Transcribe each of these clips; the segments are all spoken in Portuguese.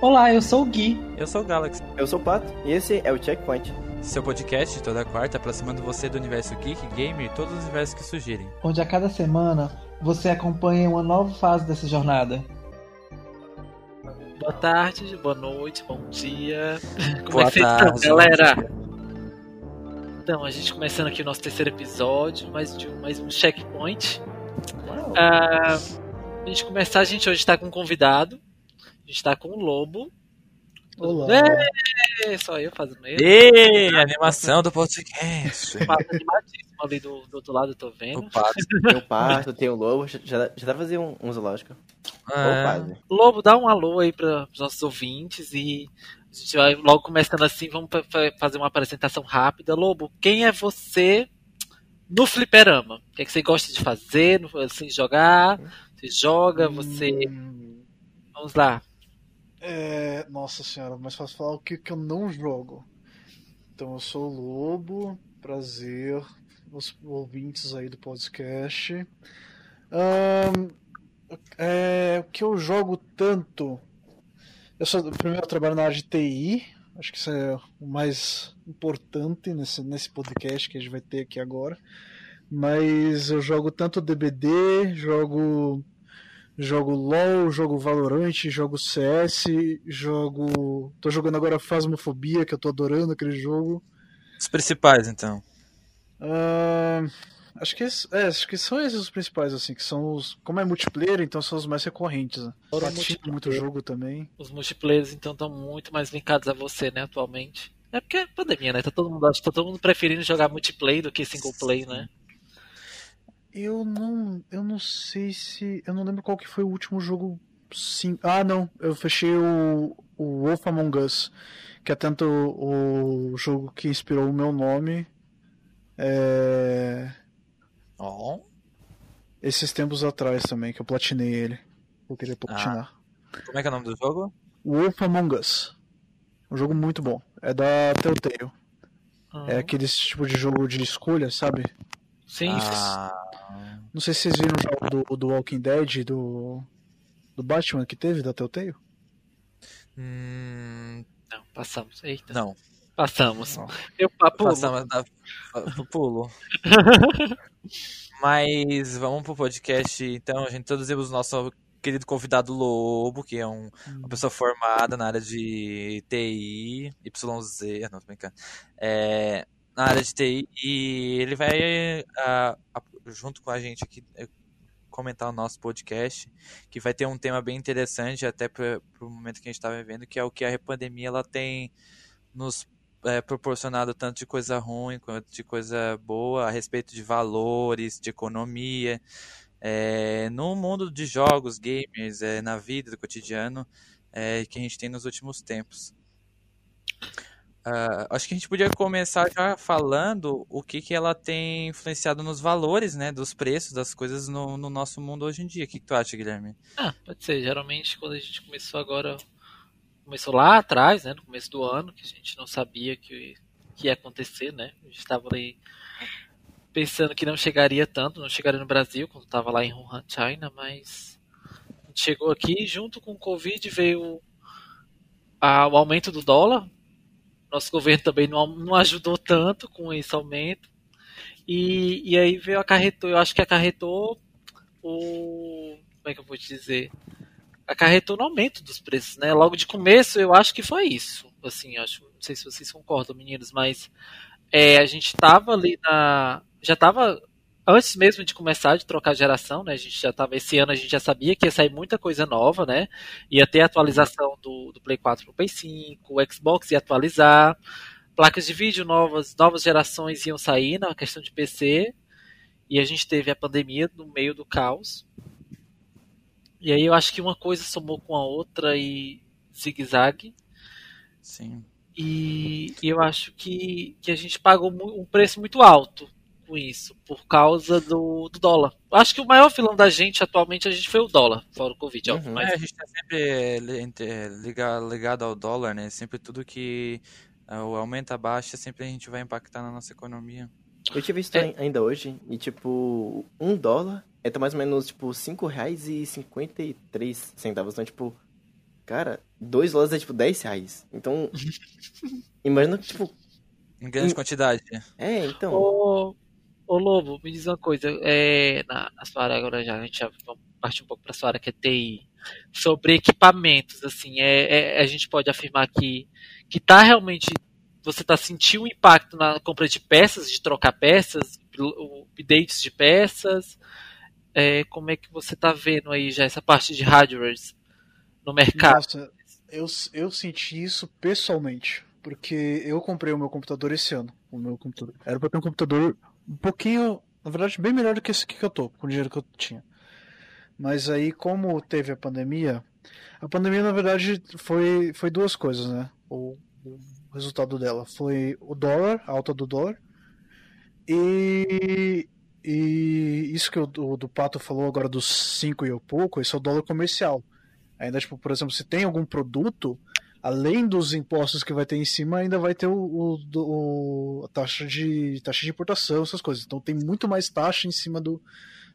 Olá, eu sou o Gui. Eu sou o Galaxy. Eu sou o Pato e esse é o Checkpoint. Seu podcast toda quarta aproximando você do universo geek, gamer e todos os universos que surgirem. Onde a cada semana você acompanha uma nova fase dessa jornada. Boa tarde, boa noite, bom dia. Como Boa é que vocês tarde, estão, galera? Então, a gente começando aqui o nosso terceiro episódio, mais, de um, mais um checkpoint. Ah, a gente começar, a gente hoje está com um convidado. A gente está com o Lobo. Olá. É, só eu fazendo ele. E animação do podcast. Pato animadíssimo ali do, do outro lado, eu tô vendo. O pato. Tem o Pato, tem o Lobo, já, já, dá pra fazer um, um zoológico. Ah. Lobo, dá um alô aí para os nossos ouvintes e a gente vai logo começando assim, vamos fa- fa- fazer uma apresentação rápida. Lobo, quem é você no fliperama? O que, é que você gosta de fazer, assim, jogar? Você joga, você... Hum, Vamos lá. É, nossa senhora, mas fácil falar o que, que eu não jogo. Então eu sou o Lobo, prazer, os ouvintes aí do podcast. Ahn, é, o que eu jogo tanto. Eu sou, primeiro trabalho na área de TI, acho que isso é o mais importante nesse, nesse podcast que a gente vai ter aqui agora. Mas eu jogo tanto DBD, jogo Jogo LoL, jogo Valorant, jogo CS, jogo. Tô jogando agora Phasmophobia, que eu tô adorando aquele jogo. Os principais, então. Ahn, acho que, é, acho que são esses os principais, assim, que são os. Como é multiplayer, então são os mais recorrentes. Né? Fora Platino, multiplayer. muito jogo também. Os multiplayers, então, estão muito mais linkados a você, né, atualmente. É porque é pandemia, né? Tá todo mundo, acho que tá todo mundo preferindo jogar multiplayer do que single play, né? Eu não. Eu não sei se. Eu não lembro qual que foi o último jogo. Sim. Ah, não. Eu fechei o, o Wolf Among Us. Que é tanto o, o jogo que inspirou o meu nome. É. Ó. Esses tempos atrás também, que eu platinei ele. Vou querer platinar. Como é que é o nome do jogo? Wolf Among Us. Um jogo muito bom. É da Telltale. Ah, É aquele tipo de jogo de escolha, sabe? Sim, Ah, Não sei se vocês viram o jogo do, do Walking Dead, do, do Batman que teve, da Telltale. hum, não, passamos. Eita, não. passamos. Não. Eu papo. Passamos da, do pulo. Mas vamos pro podcast. Então, a gente introduzimos o nosso querido convidado Lobo, que é um- uma pessoa formada na área de TI, YZ, não, tô brincando. É, na área de TI, e ele vai, a- junto com a gente aqui, eh, comentar o nosso podcast, que vai ter um tema bem interessante, até para o momento que a gente está vivendo, que é o que a pandemia ela tem nos é, proporcionado tanto de coisa ruim quanto de coisa boa a respeito de valores, de economia, é, no mundo de jogos, gamers, é, na vida do cotidiano é, que a gente tem nos últimos tempos. Ah, acho que a gente podia começar já falando o que, que ela tem influenciado nos valores, né, dos preços das coisas no, no nosso mundo hoje em dia. O que, que tu acha, Guilherme? Ah, pode ser. Geralmente, quando a gente começou agora. Começou lá atrás, né? No começo do ano, que a gente não sabia que, que ia acontecer, né? A gente estava ali pensando que não chegaria tanto, não chegaria no Brasil, quando estava lá em Wuhan, China, mas a gente chegou aqui junto com o Covid veio a- o aumento do dólar. Nosso governo também não, não ajudou tanto com esse aumento. E, e aí veio acarretou, eu acho que acarretou o. Como é que eu vou te dizer? Acarretou no aumento dos preços, né? Logo de começo eu acho que foi isso. Assim, acho, não sei se vocês concordam, meninos, mas é, a gente tava ali na. Já tava. Antes mesmo de começar de trocar geração, né? A gente já tava. Esse ano a gente já sabia que ia sair muita coisa nova, né? Ia ter atualização do, do Play 4 pro Play 5, o Xbox ia atualizar, placas de vídeo novas, novas gerações iam sair na questão de PC. E a gente teve a pandemia no meio do caos. E aí eu acho que uma coisa somou com a outra e zigue-zague. Sim. E, e eu acho que, que a gente pagou um preço muito alto com isso, por causa do, do dólar. Acho que o maior vilão da gente atualmente a gente foi o dólar, fora o Covid, Uhum. mas É, a gente tá sempre entre- liga- ligado ao dólar, né? Sempre tudo que o aumento abaixa, sempre a gente vai impactar na nossa economia. Eu tinha visto É. ai- ainda hoje, e tipo, um dólar é mais ou menos, tipo, cinco reais e cinquenta e três centavos. Então, tipo, Cara, dois dólares é tipo 10 reais. Então, imagina que, tipo, Em grande Hum. quantidade. é, então. Ô, ô Lobo, me diz uma coisa. É, na, na sua área agora já, a gente já vamos partir um pouco para sua área que é TI. Sobre equipamentos, assim, é, é- a gente pode afirmar que, que tá realmente. Você tá sentindo o impacto na compra de peças, de trocar peças, updates de peças. É, como é que você tá vendo aí já essa parte de hardwares no mercado? Nossa, eu, eu senti isso pessoalmente. Porque eu comprei o meu computador esse ano. O meu computador. Era pra ter um computador um pouquinho, na verdade, bem melhor do que esse aqui que eu tô, com o dinheiro que eu tinha. Mas aí, como teve a pandemia, a pandemia, na verdade, foi, foi duas coisas, né? O, o resultado dela foi o dólar, a alta do dólar, e, e isso que o, o do Pato falou agora dos 5 e pouco, esse é o dólar comercial. Ainda, tipo, por exemplo, se tem algum produto, além dos impostos que vai ter em cima, ainda vai ter o, o- o- a taxa de, taxa de importação, essas coisas. Então tem muito mais taxa em cima do,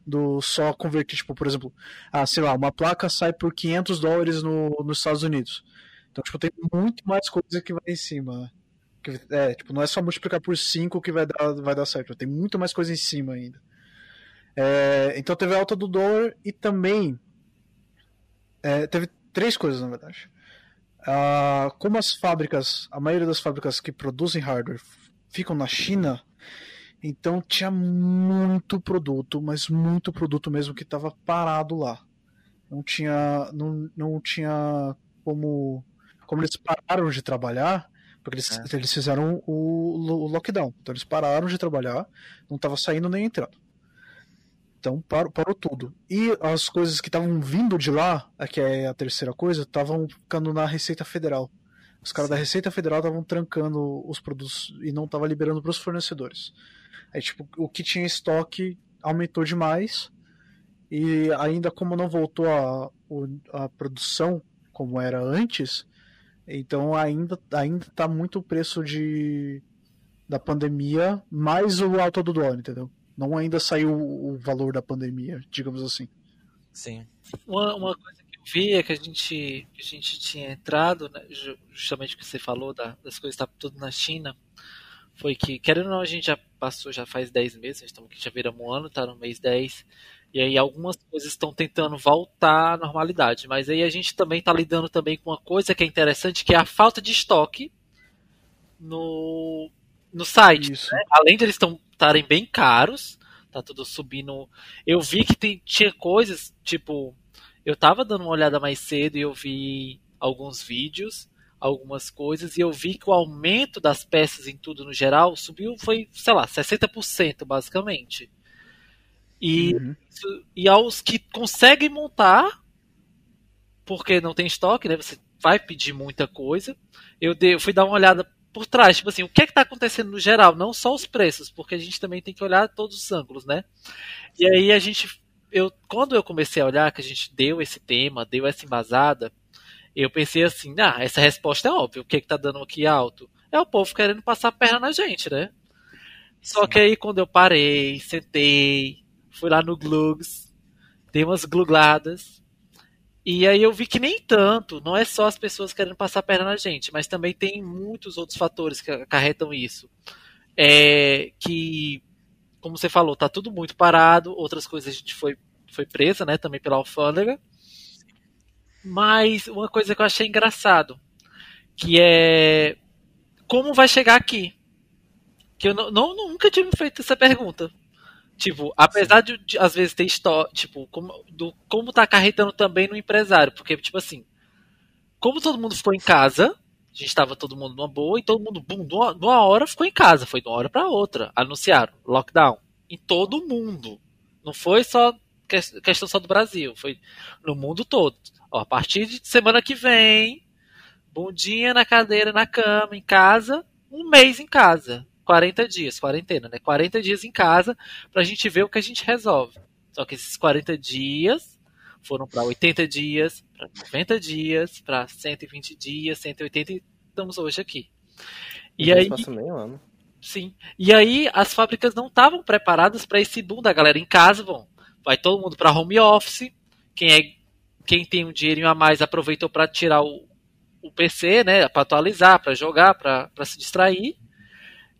do só converter, tipo, por exemplo, ah, sei lá, uma placa sai por 500 dólares no, nos Estados Unidos. Então, tipo, tem muito mais coisa que vai em cima. Que, é, tipo, não é só multiplicar por 5 que vai dar, vai dar certo. Tem muito mais coisa em cima ainda. É, então teve a alta do dólar e também é, teve três coisas, na verdade. Ah, como as fábricas, a maioria das fábricas que produzem hardware ficam na China, então tinha muito produto, mas muito produto mesmo que estava parado lá. Não tinha, não, não tinha como, como eles pararam de trabalhar, porque eles, eles fizeram o, o lockdown. Então eles pararam de trabalhar, não estava saindo nem entrando. Então parou, parou tudo. E as coisas que estavam vindo de lá, a que é a terceira coisa, estavam ficando na Receita Federal. Os caras da Receita Federal estavam trancando os produtos e não estavam liberando para os fornecedores. Aí, tipo, o que tinha estoque aumentou demais. E ainda como não voltou a, a produção como era antes, então ainda, ainda tá muito o preço de, da pandemia mais o alto do dólar, entendeu? Não ainda saiu o valor da pandemia, digamos assim. Sim. Uma, uma coisa que eu vi é que a gente, que a gente tinha entrado, né, ju- justamente o que você falou da- das coisas estar tudo na China, foi que, querendo ou não, a gente já passou, já faz 10 meses, estamos aqui, já viramos um ano, tá no mês 10, e aí algumas coisas estão tentando voltar à normalidade, mas aí a gente também está lidando também com uma coisa que é interessante, que é a falta de estoque no, no site Isso. além de eles estarem bem caros, tá tudo subindo. Eu vi que tem, tinha coisas, tipo, eu tava dando uma olhada mais cedo e eu vi alguns vídeos, algumas coisas, e eu vi que o aumento das peças em tudo no geral subiu, foi, sei lá, 60% basicamente. E, Uhum. e aos que conseguem montar, porque não tem estoque, né? Você vai pedir muita coisa. Eu, dei, eu fui dar uma olhada por trás, tipo assim, o que é que tá acontecendo no geral, não só os preços, porque a gente também tem que olhar todos os ângulos, né? E aí a gente, eu, quando eu comecei a olhar, que a gente deu esse tema, deu essa embasada, eu pensei assim, ah, essa resposta é óbvia, o que é que tá dando aqui alto? É o povo querendo passar a perna na gente, né? Só que aí quando eu parei, sentei, fui lá no Glugs, dei umas glugladas, e aí eu vi que nem tanto, não é só as pessoas querendo passar a perna na gente, mas também tem muitos outros fatores que acarretam isso. É que, como você falou, tá tudo muito parado, outras coisas a gente foi, foi presa, né, também pela alfândega. Mas uma coisa que eu achei engraçado, que é como vai chegar aqui? Que eu não, não- nunca tinha me feito essa pergunta. Tipo, apesar de, de, às vezes ter história, tipo, como, do, como tá acarretando também no empresário, porque, tipo assim, como todo mundo ficou em casa, a gente tava todo mundo numa boa, e todo mundo, bum, de uma, hora ficou em casa, foi de uma hora pra outra, anunciaram, lockdown, em todo mundo, não foi só que- questão só do Brasil, foi no mundo todo. Ó, a partir de semana que vem, bundinha na cadeira, na cama, em casa, um mês em casa. 40 dias, quarentena, né? 40 dias em casa pra gente ver o que a gente resolve. Só que esses 40 dias foram pra 80 dias, pra 90 dias, pra 120 dias, 180 e estamos hoje aqui. E Então, aí, Passa meio ano. Sim. E aí as fábricas não estavam preparadas para esse boom da galera em casa, bom. Vai todo mundo para home office. Quem é quem tem um dinheirinho a mais aproveitou para tirar o, o PC, né, para atualizar, para jogar, para se distrair.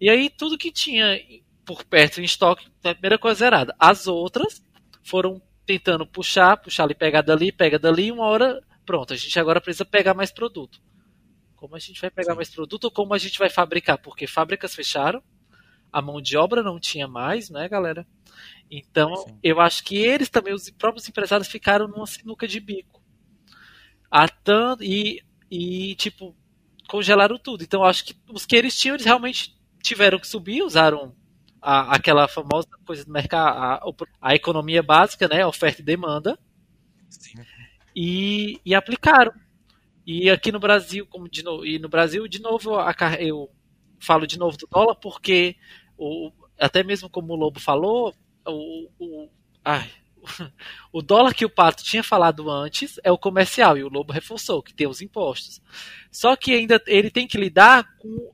E aí tudo que tinha por perto em estoque, a primeira coisa zerada. As outras foram tentando puxar, puxar ali, pegar dali, pega dali, uma hora, pronto, a gente agora precisa pegar mais produto. Como a gente vai pegar Sim. mais produto ou como a gente vai fabricar? Porque fábricas fecharam, a mão de obra não tinha mais, né, galera? Então, Sim. eu acho que eles também, os próprios empresários, ficaram numa sinuca de bico. Tanto, e, e, tipo, congelaram tudo. Então, eu acho que os que eles tinham, eles realmente tiveram que subir, usaram a, aquela famosa coisa do mercado, a, a, economia básica, né, oferta e demanda, e, e, aplicaram. E aqui no Brasil, como de novo, e no Brasil, de novo, a, eu falo de novo do dólar, porque o, até mesmo como o Lobo falou, o, o, ai, o dólar que o Pato tinha falado antes é o comercial, e o Lobo reforçou, que tem os impostos. Só que ainda ele tem que lidar com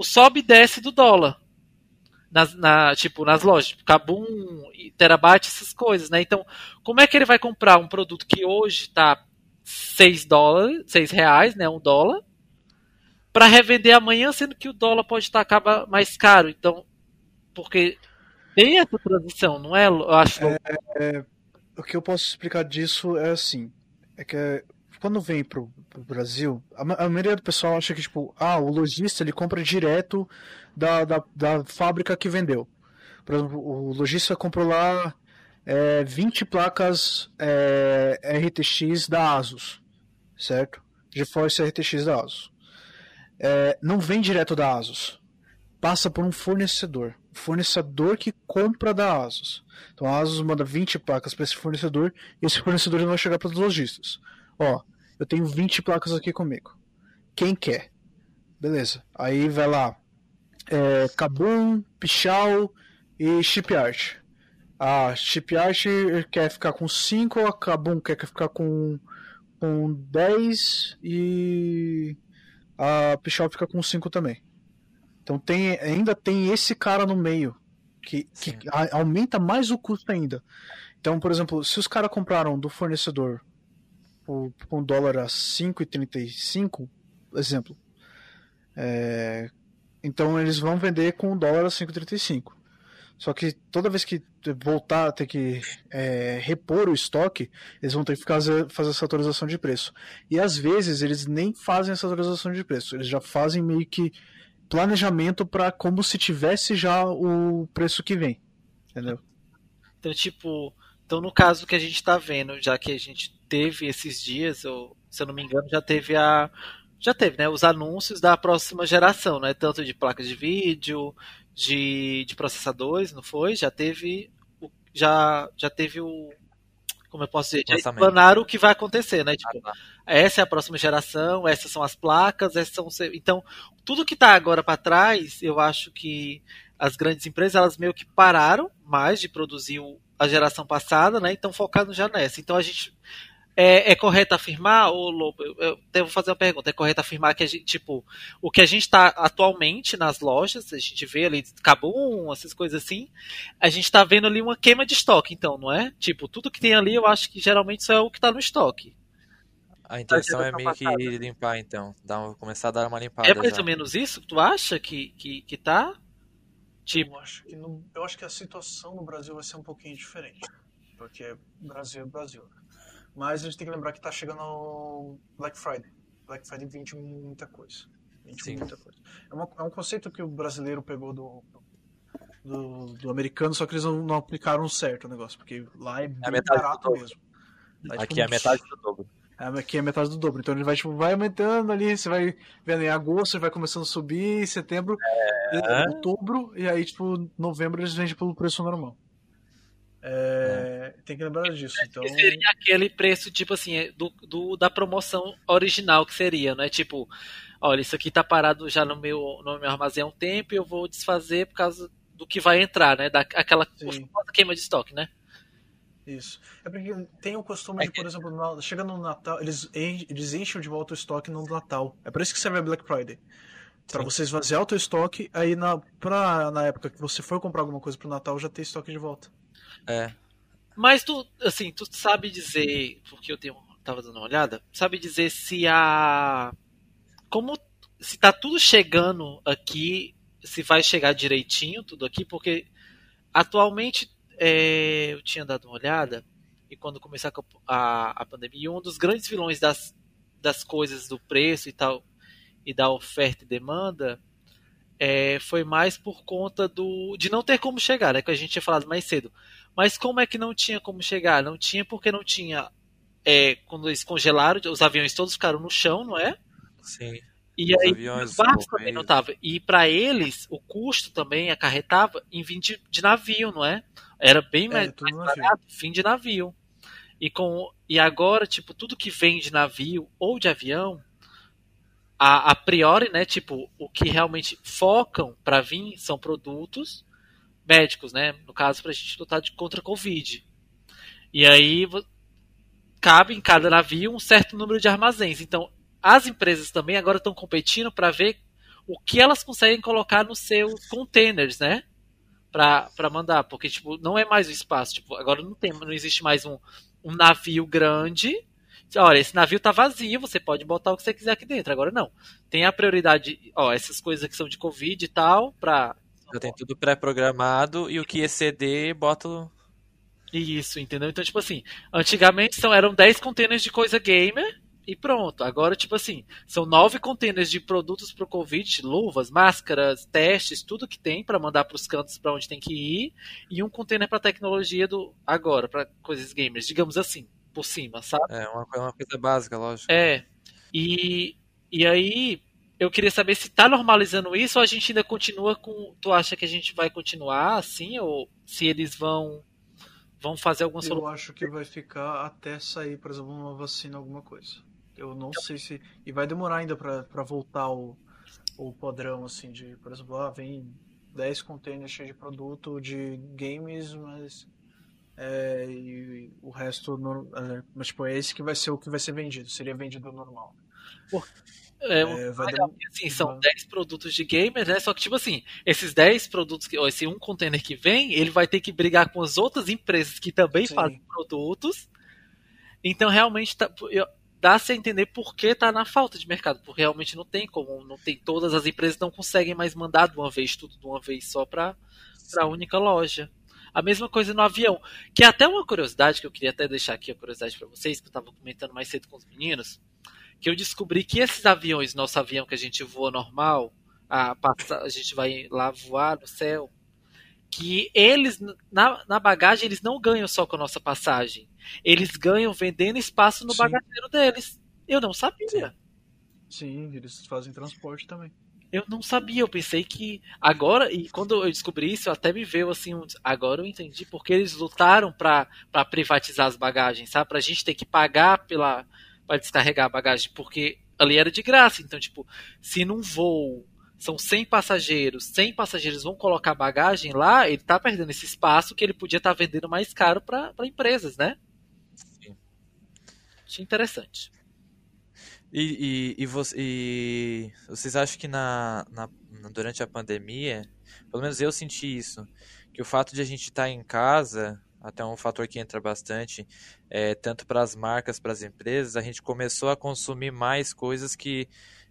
o sobe e desce do dólar nas, na, tipo, nas lojas, tipo, Kabum, Terabyte, essas coisas, né? Então, como é que ele vai comprar um produto que hoje está 6 dólares, 6 reais, né? Um dólar, para revender amanhã, sendo que o dólar pode estar acaba mais caro. Então, porque tem essa transição, não é? Eu acho. É, é, o que eu posso explicar disso é assim, é que quando vem pro, pro Brasil, a, a, maioria do pessoal acha que, tipo, ah, o lojista ele compra direto da, da, da fábrica que vendeu. Por exemplo, o lojista comprou lá é, 20 placas é, RTX da Asus, certo? GeForce RTX da Asus. É, não vem direto da Asus, passa por um fornecedor. O fornecedor que compra da Asus. Então a Asus manda 20 placas para esse fornecedor e esse fornecedor não vai chegar para os lojistas. Ó, eu tenho 20 placas aqui comigo. Quem quer? Beleza. Aí vai lá. É, Kabum, Pichau e Shipyard. A Shipyard quer ficar com 5, a Kabum quer ficar com, com 10 e a Pichau fica com 5 também. Então tem, ainda tem esse cara no meio que, que aumenta mais o custo ainda. Então, por exemplo, se os caras compraram do fornecedor por, um dólar a 5,35, exemplo, é, então eles vão vender com dólar a 5,35. Só que toda vez que voltar a ter que é, repor o estoque, eles vão ter que fazer, fazer essa atualização de preço. E às vezes eles nem fazem essa atualização de preço, eles já fazem meio que planejamento para como se tivesse já o preço que vem. Entendeu? Então, tipo, então no caso que a gente está vendo, já que a gente teve esses dias, ou se eu não me engano, já teve a já teve, né, os anúncios da próxima geração, né, tanto de placas de vídeo, de, de processadores, não foi? Já teve o, já já teve o como eu posso dizer, já planaram o que vai acontecer, né? Tipo, ah, tá. essa é a próxima geração, essas são as placas, essas são então tudo que está agora para trás, eu acho que as grandes empresas elas meio que pararam mais de produzir a geração passada, né? Então focado já nessa. Então a gente é, é correto afirmar, ou Lobo, eu, eu devo fazer uma pergunta, é correto afirmar que a gente, tipo, o que a gente está atualmente nas lojas, a gente vê ali Cabum, essas coisas assim, a gente está vendo ali uma queima de estoque, então, não é? Tipo, tudo que tem ali, eu acho que geralmente só é o que está no estoque. A intenção é meio que limpar, então. Dar, começar a dar uma limpada. É mais já. ou menos isso? Tu acha que, que, que tá? Tipo... Eu, acho que no, eu acho que a situação no Brasil vai ser um pouquinho diferente. Porque Brasil é Brasil. Mas a gente tem que lembrar que está chegando Black Friday. Black Friday vende muita coisa. Vende Sim. muita coisa. É, uma, é, um conceito que o brasileiro pegou do, do, do americano, só que eles não, não, aplicaram certo o negócio, porque lá é, é bem barato mesmo. Lá, tipo, aqui é a metade do dobro. É, aqui é metade do dobro. Então ele vai, tipo, vai aumentando ali, você vai vendo em agosto, vai começando a subir, setembro, é... outubro, e aí, tipo, novembro eles vendem pelo preço normal. É, é. Tem que lembrar disso. Então... Seria aquele preço, tipo assim, do, do, da promoção original que seria, não é tipo, olha, isso aqui tá parado já no meu, no meu armazém há um tempo e eu vou desfazer por causa do que vai entrar, né? Da, aquela queima de estoque, né? Isso. É porque tem o costume é de, por exemplo, chega no Natal, eles, eles enchem de volta o estoque no Natal. É por isso que serve a Black Friday. Pra você esvaziar o teu estoque, aí na, pra, na época que você for comprar alguma coisa pro Natal, já ter estoque de volta. É. Mas tu, assim, tu sabe dizer, porque eu tenho tava dando uma olhada, sabe dizer se a como se tá tudo chegando aqui, se vai chegar direitinho tudo aqui, porque atualmente é, eu tinha dado uma olhada e quando começar a, a pandemia, um dos grandes vilões das, das coisas do preço e tal e da oferta e demanda é, foi mais por conta do de não ter como chegar, é que a gente tinha falado mais cedo. Mas como é que não tinha como chegar? Não tinha porque não tinha. É, quando eles congelaram, os aviões todos ficaram no chão, não é? Sim. E Os aí, aviões, os barcos os também não correios. estavam. E para eles, o custo também acarretava em vir de, de navio, não é? Era bem mais, É, mais navio. barato, fim de navio. E, com, e agora, tipo, tudo que vem de navio ou de avião, a, a priori, né? Tipo, o que realmente focam para vir são produtos médicos, né? No caso, pra gente lutar de, contra a Covid. E aí cabe em cada navio um certo número de armazéns. Então, as empresas também agora estão competindo para ver o que elas conseguem colocar nos seus containers, né? Pra mandar. Porque, tipo, não é mais o espaço. Tipo, agora não tem, não existe mais um, um navio grande. Olha, esse navio tá vazio, você pode botar o que você quiser aqui dentro. Agora não. Tem a prioridade, ó, essas coisas que são de Covid e tal, pra. Já tem tudo pré-programado e o que exceder, bota. Isso, entendeu? Então, tipo assim, antigamente são, eram 10 containers de coisa gamer e pronto. Agora, tipo assim, são 9 containers de produtos pro Covid, luvas, máscaras, testes, tudo que tem pra mandar pros cantos pra onde tem que ir, e um container pra tecnologia do agora, pra coisas gamers, digamos assim, por cima, sabe? É uma, coisa- uma coisa básica, lógico. É. E, e aí, eu queria saber se tá normalizando isso ou a gente ainda continua com. Tu acha que a gente vai continuar assim? Ou se eles vão vão fazer alguma Eu solução? acho que vai ficar até sair, por exemplo, uma vacina, alguma coisa. Eu não sei se. E vai demorar ainda pra, pra voltar o, o padrão, assim, de, por exemplo, ah, vem 10 containers cheios de produto de games, mas. É, e o resto. no- é, mas, tipo, é esse que vai ser o que vai ser vendido. Seria vendido normal. É, É, vai legal, porque, assim, são vai- 10 produtos de gamer, né? Só que, tipo assim, esses 10 produtos, que, ó, esse um container que vem, ele vai ter que brigar com as outras empresas que também Sim. fazem produtos. Então, realmente, tá, eu- dá-se a entender por que tá na falta de mercado. Porque realmente não tem como, não tem todas as empresas não conseguem mais mandar de uma vez tudo de uma vez só para a única loja. A mesma coisa no avião, que é até uma curiosidade que eu queria até deixar aqui a curiosidade para vocês, que eu estava comentando mais cedo com os meninos, que eu descobri que esses aviões, nosso avião que a gente voa normal, a, a gente vai lá voar no céu, que eles, na, na bagagem, eles não ganham só com a nossa passagem. Eles ganham vendendo espaço no Sim. bagageiro deles. Eu não sabia. Sim, eles fazem transporte também. Eu não sabia, eu pensei que agora, e quando eu descobri isso, até me veio assim, um, agora eu entendi porque eles lutaram pra privatizar as bagagens, sabe? Pra gente ter que pagar pela para descarregar a bagagem, porque ali era de graça. Então, tipo, se num voo são 100 passageiros, 100 passageiros vão colocar bagagem lá, ele tá perdendo esse espaço que ele podia estar vendendo mais caro para empresas, né? Sim. Achei interessante. E, e, e, vo- e vocês acham que na, na- na- durante a pandemia, pelo menos eu senti isso, que o fato de a gente estar em casa, até um fator que entra bastante, é, tanto para as marcas, para as empresas, a gente começou a consumir mais coisas que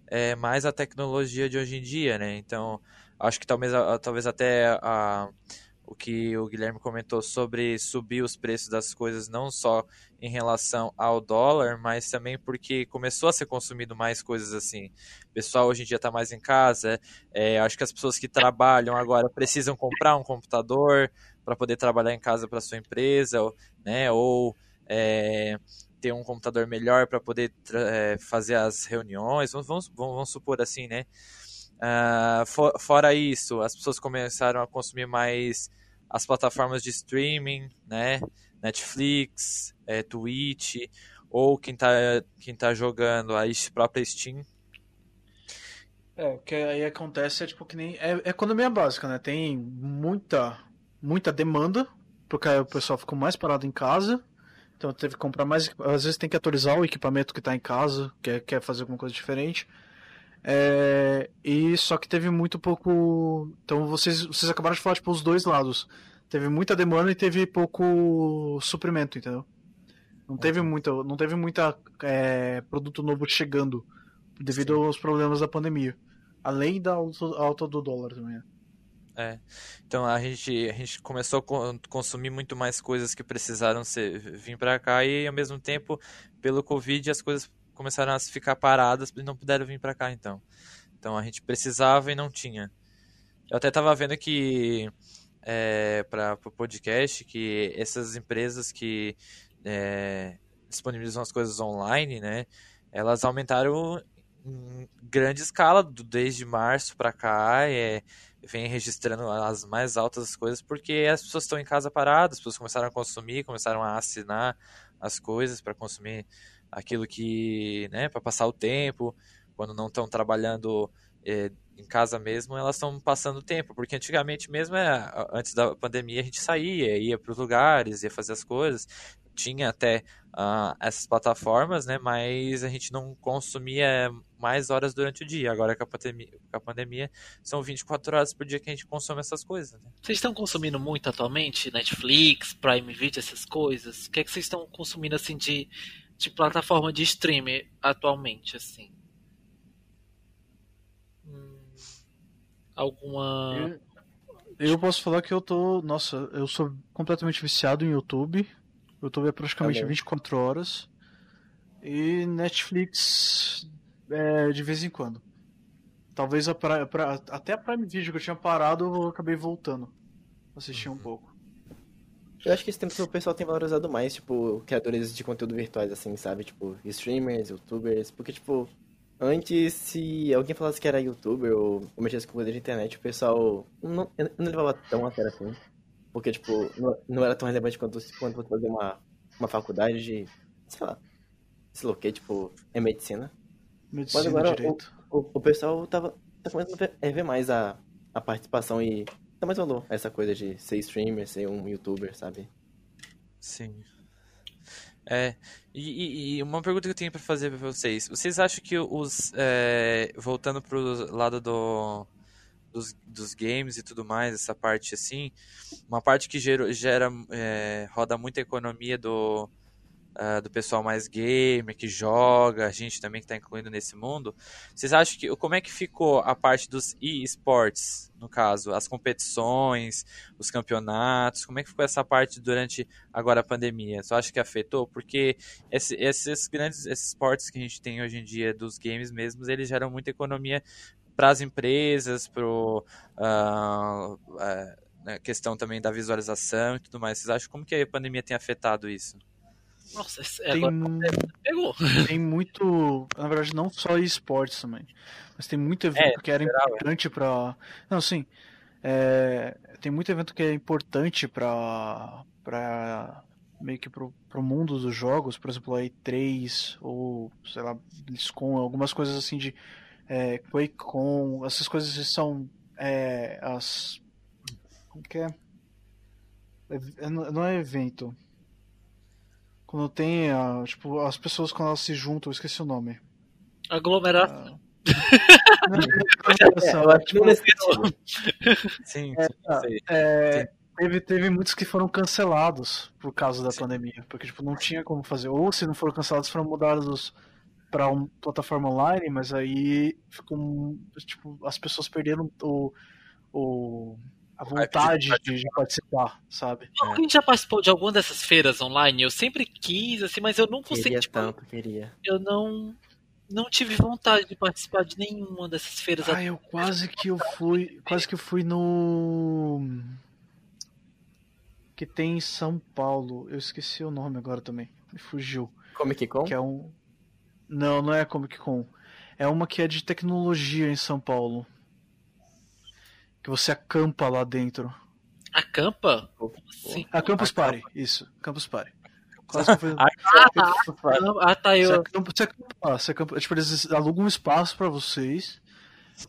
é mais a tecnologia de hoje em dia, né? Então, acho que talvez, talvez até a, o que o Guilherme comentou sobre subir os preços das coisas, não só em relação ao dólar, mas também porque começou a ser consumido mais coisas assim. O pessoal hoje em dia está mais em casa. é, acho que as pessoas que trabalham agora precisam comprar um computador para poder trabalhar em casa para sua empresa, ou, né? Ou é, ter um computador melhor para poder é, fazer as reuniões. Vamos, vamos, vamos, supor assim, né? Ah, fo- fora isso, as pessoas começaram a consumir mais as plataformas de streaming, né? Netflix, é, Twitch, ou quem tá, quem tá jogando a própria Steam. É, o que aí acontece é tipo que nem. É, é economia básica, né? Tem muita, muita demanda, porque aí o pessoal ficou mais parado em casa. Então teve que comprar mais. Às vezes tem que atualizar o equipamento que está em casa, quer, quer fazer alguma coisa diferente. É, e só que teve muito pouco. Então vocês, vocês acabaram de falar, tipo, os dois lados. Teve muita demanda e teve pouco suprimento, entendeu? Não teve muita, não teve muita é, produto novo chegando devido Sim. aos problemas da pandemia. Além da alta, alta do dólar também. É. Então a gente, a gente começou a con- consumir muito mais coisas que precisaram ser, vir para cá e ao mesmo tempo, pelo Covid, as coisas começaram a ficar paradas e não puderam vir para cá então. Então a gente precisava e não tinha. Eu até estava vendo que é, para o podcast que essas empresas que é, disponibilizam as coisas online, né, elas aumentaram em grande escala desde março para cá. É, vem registrando as mais altas coisas porque as pessoas estão em casa paradas, as pessoas começaram a consumir, começaram a assinar as coisas para consumir aquilo que, né, para passar o tempo, quando não estão trabalhando eh, em casa mesmo, elas estão passando tempo, porque antigamente mesmo, é, antes da pandemia, a gente saía, ia para os lugares, ia fazer as coisas, tinha até ah, essas plataformas, né, mas a gente não consumia mais horas durante o dia. Agora com a pandemia, com a pandemia são 24 horas por dia que a gente consome essas coisas, né? Vocês estão consumindo muito atualmente? Netflix, Prime Video, essas coisas? O que é que vocês estão consumindo assim de, de plataforma de streaming atualmente, assim? Hum, alguma. Eu, eu posso falar que eu tô. Nossa, eu sou completamente viciado em YouTube. YouTube é praticamente Também. 24 horas. E Netflix é, de vez em quando. Talvez a pra- pra- até a Prime Video que eu tinha parado, eu acabei voltando. Assistir um pouco. Eu acho que esse tempo o pessoal tem valorizado mais, tipo, criadores de conteúdo virtuais, assim, sabe? Tipo, streamers, youtubers. Porque, tipo, antes, se alguém falasse que era youtuber ou, ou mexesse com coisa de internet, o pessoal não, eu não levava tão a sério assim. Porque, tipo, não, não era tão relevante quanto, quanto você fazer uma, uma faculdade de, sei lá, sei lá o que, tipo, é medicina. Medicina, agora, direito. O, o pessoal tava, tá começando a ver, é, ver mais a, a participação e dá mais valor a essa coisa de ser streamer, ser um youtuber, sabe? Sim. É, e, e- uma pergunta que eu tenho pra fazer pra vocês. Vocês acham que os, é, voltando pro lado do, dos, dos games e tudo mais, essa parte assim, uma parte que gera, gera é, roda muita economia do, ah, do pessoal mais gamer, que joga, a gente também que está incluindo nesse mundo. Vocês acham que como é que ficou a parte dos e-sports, no caso, as competições, os campeonatos, como é que ficou essa parte durante agora a pandemia? Você acha que afetou? Porque esse- esses grandes esses esportes que a gente tem hoje em dia dos games mesmos, eles geram muita economia para as empresas, para a questão também da visualização e tudo mais. Vocês acham como que a pandemia tem afetado isso? Nossa, é, Tem, agora pegou. tem muito. Na verdade, não só esportes também. Mas tem muito evento É, que era geral, é. importante pra. Não, sim. É, tem muito evento que é importante pra. pra meio que pro, pro mundo dos jogos, por exemplo, a E3 ou, sei lá, BlizzCon, algumas coisas assim de é, QuakeCon, essas coisas que são é, as. Como que é? É- Não é evento. Quando tem, a, tipo, as pessoas quando elas se juntam, eu esqueci o nome. Aglomeração. Ah, que tipo. Sim, É, sim, tá. sei. é, teve, teve muitos que foram cancelados por causa da pandemia, porque tipo, não tinha como fazer. Ou se não foram cancelados, foram mudados para uma plataforma online, mas aí ficou um- tipo, as pessoas perderam o, o a vontade de, de participar, sabe? Alguém já participou de alguma dessas feiras online? Eu sempre quis, assim, mas eu não consegui. Queria Tipo, tanto, queria. eu não, não tive vontade de participar de nenhuma dessas feiras. Ah, eu quase que eu fui, quase que eu fui no que tem em São Paulo. Eu esqueci o nome agora também. Me fugiu. Comic Con? Que é um. Não, não é Comic Con. É uma que é de tecnologia em São Paulo. Que você acampa lá dentro. Acampa? Como assim? Ah, Campus Party. Isso, Campus Party. Quase que fui... Ah, tá, Você eu. acampa, você acampa você acampa- tipo, eles alugam um espaço pra vocês.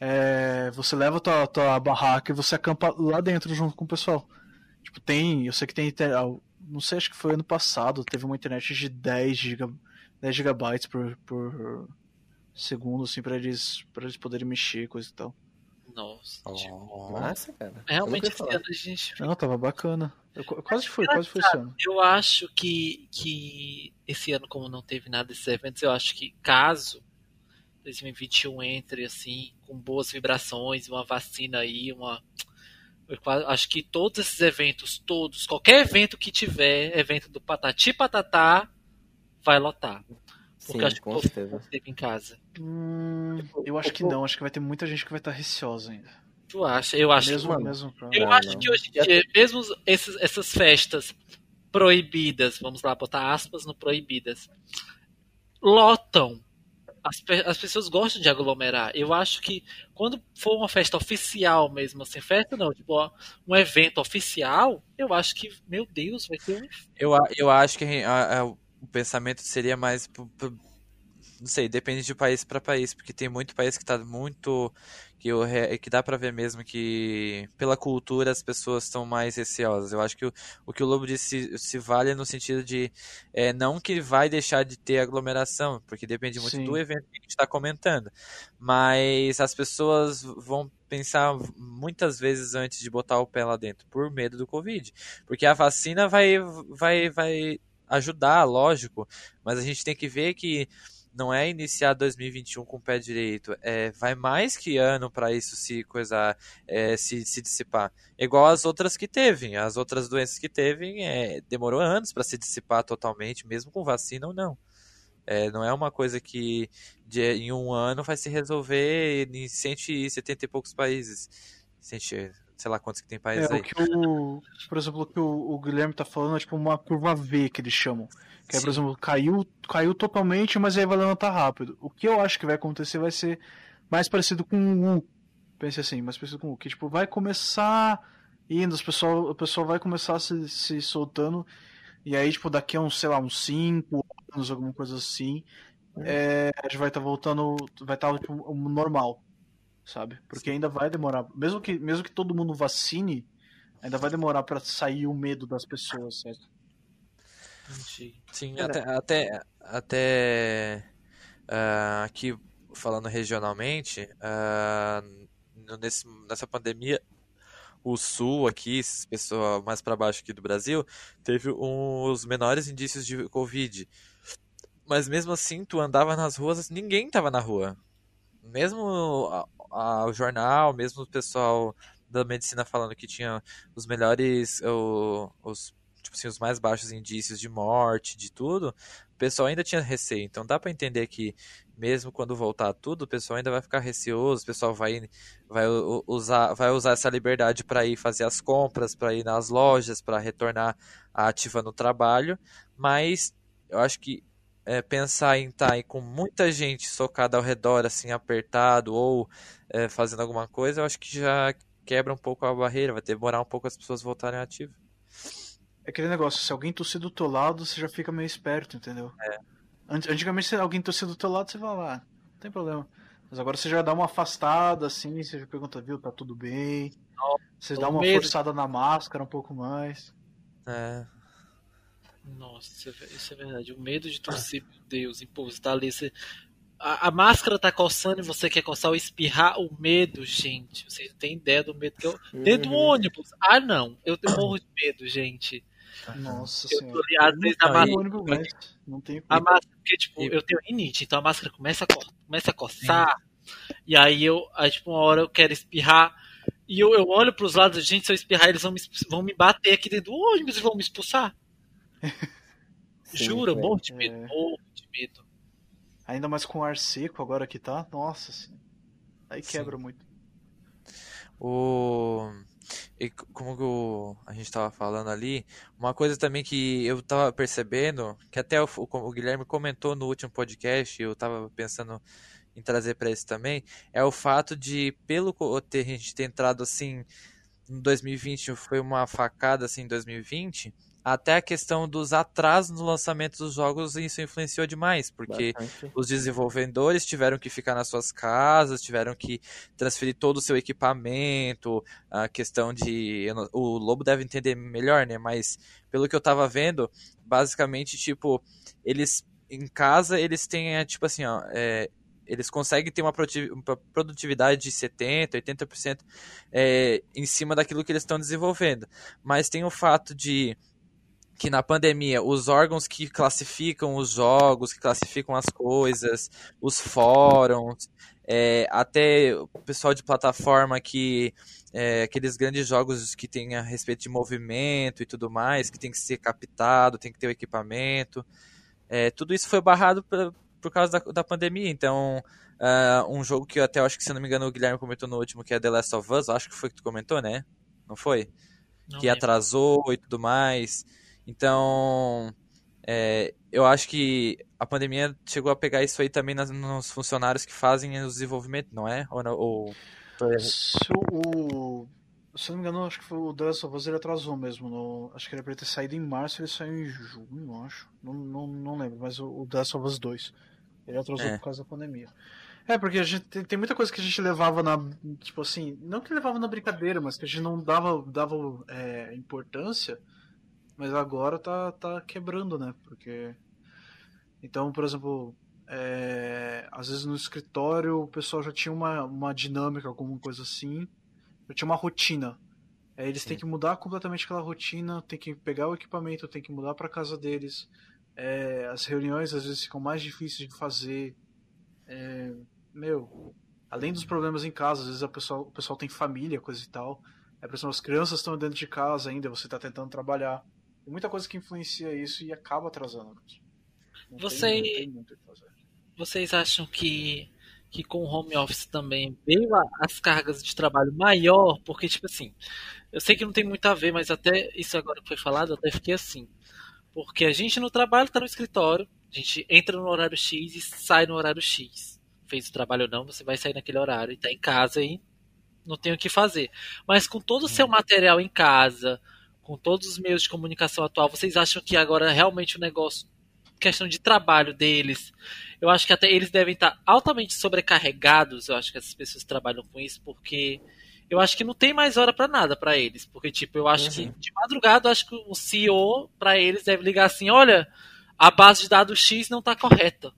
é, você leva tua, tua barraca e você acampa lá dentro junto com o pessoal. Tipo, tem. Eu sei que tem. ah, Não sei, acho que foi ano passado. Teve uma internet de 10, giga, 10 gigabytes por, por segundo, assim, pra eles, pra eles poderem mexer, coisa e tal. Nossa. Oh. Massa, cara. Realmente esse ano a gente. Não, tava bacana. Eu, quase foi, quase foi esse ano. Eu acho que, que esse ano, como não teve nada desses eventos, eu acho que caso 2021 entre assim, com boas vibrações, uma vacina aí, uma. Eu acho que todos esses eventos, todos, qualquer evento que tiver, evento do Patati Patatá, vai lotar. Porque Sim, acho que com certeza. esteve em casa. Hum, eu acho que não, acho que vai ter muita gente que vai estar receosa ainda. Tu acha? Eu acho mesmo, que. mano, mesmo pra- Eu Não, acho não. que hoje em dia, mesmo esses, essas festas proibidas, vamos lá botar aspas no proibidas, lotam. As, as pessoas gostam de aglomerar. Eu acho que quando for uma festa oficial mesmo, assim, festa não, tipo, ó, um evento oficial, eu acho que, meu Deus, vai ter um. Eu, eu acho que a- a- o pensamento seria mais. não sei, depende de país para país, porque tem muito país que tá muito. Que, eu, que dá pra ver mesmo que, pela cultura, as pessoas estão mais receosas. Eu acho que o, o que o Lobo disse se, se vale no sentido de. É, não que vai deixar de ter aglomeração, porque depende muito Sim. do evento que a gente está comentando. Mas as pessoas vão pensar muitas vezes antes de botar o pé lá dentro, por medo do Covid. Porque a vacina vai, vai, vai ajudar, lógico, mas a gente tem que ver que não é iniciar 2021 com o pé direito, é, vai mais que ano para isso se coisar, é, se, se dissipar. Igual as outras que teve, as outras doenças que teve, é, demorou anos para se dissipar totalmente, mesmo com vacina ou não. É, não é uma coisa que de- em um ano vai se resolver em 170 e poucos países. 100, sei lá quantos que tem É, países aí. o que o, por exemplo, o que o, o Guilherme tá falando é tipo uma curva V que eles chamam. Que é, por exemplo, caiu, caiu totalmente, mas aí vai levantar rápido. O que eu acho que vai acontecer vai ser mais parecido com o U. Pense assim, mais parecido com o U. Que tipo, vai começar indo, os pessoal, o pessoal vai começar se, se soltando. E aí, tipo, daqui a uns, sei lá, uns 5 anos, alguma coisa assim, é, a gente vai estar voltando, vai estar tipo, o normal, sabe? Porque ainda vai demorar, mesmo que, mesmo que todo mundo vacine, ainda vai demorar pra sair o medo das pessoas, certo? Sim, até, até, até ah, aqui falando regionalmente, no- nesse, nessa pandemia, o sul aqui, pessoal mais para baixo aqui do Brasil, teve um- os menores indícios de Covid. Mas mesmo assim, tu andava nas ruas, ninguém tava na rua. Mesmo a- a- o jornal, mesmo o pessoal da medicina falando que tinha os melhores, o- os, tipo assim, os mais baixos indícios de morte, de tudo, o pessoal ainda tinha receio. Então dá pra entender que mesmo quando voltar tudo, o pessoal ainda vai ficar receoso, o pessoal vai, vai usar, vai usar essa liberdade para ir fazer as compras, para ir nas lojas, para retornar ativa no trabalho, mas eu acho que é, pensar em estar aí com muita gente socada ao redor, assim, apertado, ou é, fazendo alguma coisa, eu acho que já quebra um pouco a barreira, vai demorar um pouco as pessoas voltarem ativas. É aquele negócio, se alguém tossir do teu lado, você já fica meio esperto, entendeu? Ant- Antigamente, se alguém tossir do teu lado, você vai lá, não tem problema. Mas agora você já dá uma afastada, assim, você já pergunta, viu, tá tudo bem? Você dá uma medo. forçada na máscara um pouco mais. É, Nossa, isso é- é verdade. O medo de tossir, meu Deus, impulso, tá ali. Você... A, a máscara tá coçando e você quer coçar ou espirrar. O medo, gente. Vocês não têm ideia do medo que eu. Dentro do Uhum. ônibus. Ah, não. Eu tenho morro de medo, gente. Nossa Eu senhora. tô às vezes, a Não, máscara. Não, ônibus mais. Não tem A máscara, porque, tipo, eu tenho rinite, então a máscara começa a, co- começa a coçar. E aí eu, aí, tipo, uma hora eu quero espirrar. E eu, eu olho pros lados, gente, se eu espirrar, eles vão me, vão me bater aqui dentro do ônibus e vão me expulsar. Sim, Juro, eu foi. morro de medo, É. morro de medo. Ainda mais com ar seco agora que tá. Nossa senhora. Aí Sim. quebra muito. O... E como que o- a gente tava falando ali, uma coisa também que eu tava percebendo, que até o, o- Guilherme comentou no último podcast, eu tava pensando em trazer para esse também, é o fato de, pelo ter, a gente ter entrado assim, em 2020, foi uma facada assim em 2020, até a questão dos atrasos no lançamento dos jogos, isso influenciou demais, porque Bastante. os desenvolvedores tiveram que ficar nas suas casas, tiveram que transferir todo o seu equipamento, a questão de. O Lobo deve entender melhor, né? Mas pelo que eu tava vendo, basicamente, tipo, eles. Em casa, eles têm, é, tipo assim, ó. é, eles conseguem ter uma produtividade de 70%, 80% é, em cima daquilo que eles estão desenvolvendo. Mas tem o fato de que na pandemia os órgãos que classificam os jogos, que classificam as coisas, os fóruns, é, até o pessoal de plataforma que é, aqueles grandes jogos que tem a respeito de movimento e tudo mais, que tem que ser captado, tem que ter o equipamento, é, tudo isso foi barrado por, por causa da, da pandemia. Então, uh, um jogo que eu até acho que, se não me engano, o Guilherme comentou no último, que é The Last of Us, acho que foi que tu comentou, né? Não foi? Não que atrasou e tudo mais. Então, é, eu acho que a pandemia chegou a pegar isso aí também nas, nos funcionários que fazem o desenvolvimento, não é? Ou, ou... Se, o, se não me engano, acho que foi o The Last of Us ele atrasou mesmo. No, acho que ele ia ter saído em março, ele saiu em junho, acho. Não, não, não lembro, mas o, o The Last of Us 2. Ele atrasou é. por causa da pandemia. É, porque a gente tem, tem, muita coisa que a gente levava na. Tipo assim, não que levava na brincadeira, mas que a gente não dava, dava é, importância mas agora tá, tá quebrando, né? Porque. Então, por exemplo, é... às vezes no escritório o pessoal já tinha uma, uma dinâmica, alguma coisa assim, já tinha uma rotina. Aí eles Sim. têm que mudar completamente aquela rotina, tem que pegar o equipamento, tem que mudar para casa deles. É... as reuniões às vezes ficam mais difíceis de fazer. É... meu, além dos problemas em casa, às vezes a pessoa, o pessoal tem família, coisa e tal. É, por exemplo, as crianças estão dentro de casa ainda, você está tentando trabalhar. Tem muita coisa que influencia isso e acaba atrasando. Você... Tem, Vocês acham que, que com o home office também veio a, as cargas de trabalho maior? Porque, tipo assim, eu sei que não tem muito a ver, mas até isso agora que foi falado, eu até fiquei assim. Porque a gente no trabalho está no escritório, a gente entra no horário X e sai no horário X. Fez o trabalho ou não, você vai sair naquele horário e está em casa e não tem o que fazer. Mas com todo o seu uhum. material em casa, com todos os meios de comunicação atual, vocês acham que agora realmente o negócio, questão de trabalho deles, eu acho que até eles devem estar altamente sobrecarregados, eu acho que essas pessoas trabalham com isso, porque eu acho que não tem mais hora para nada para eles, porque tipo, eu acho uhum. que de madrugada, eu acho que o CEO para eles deve ligar assim, olha, a base de dados X não tá correta.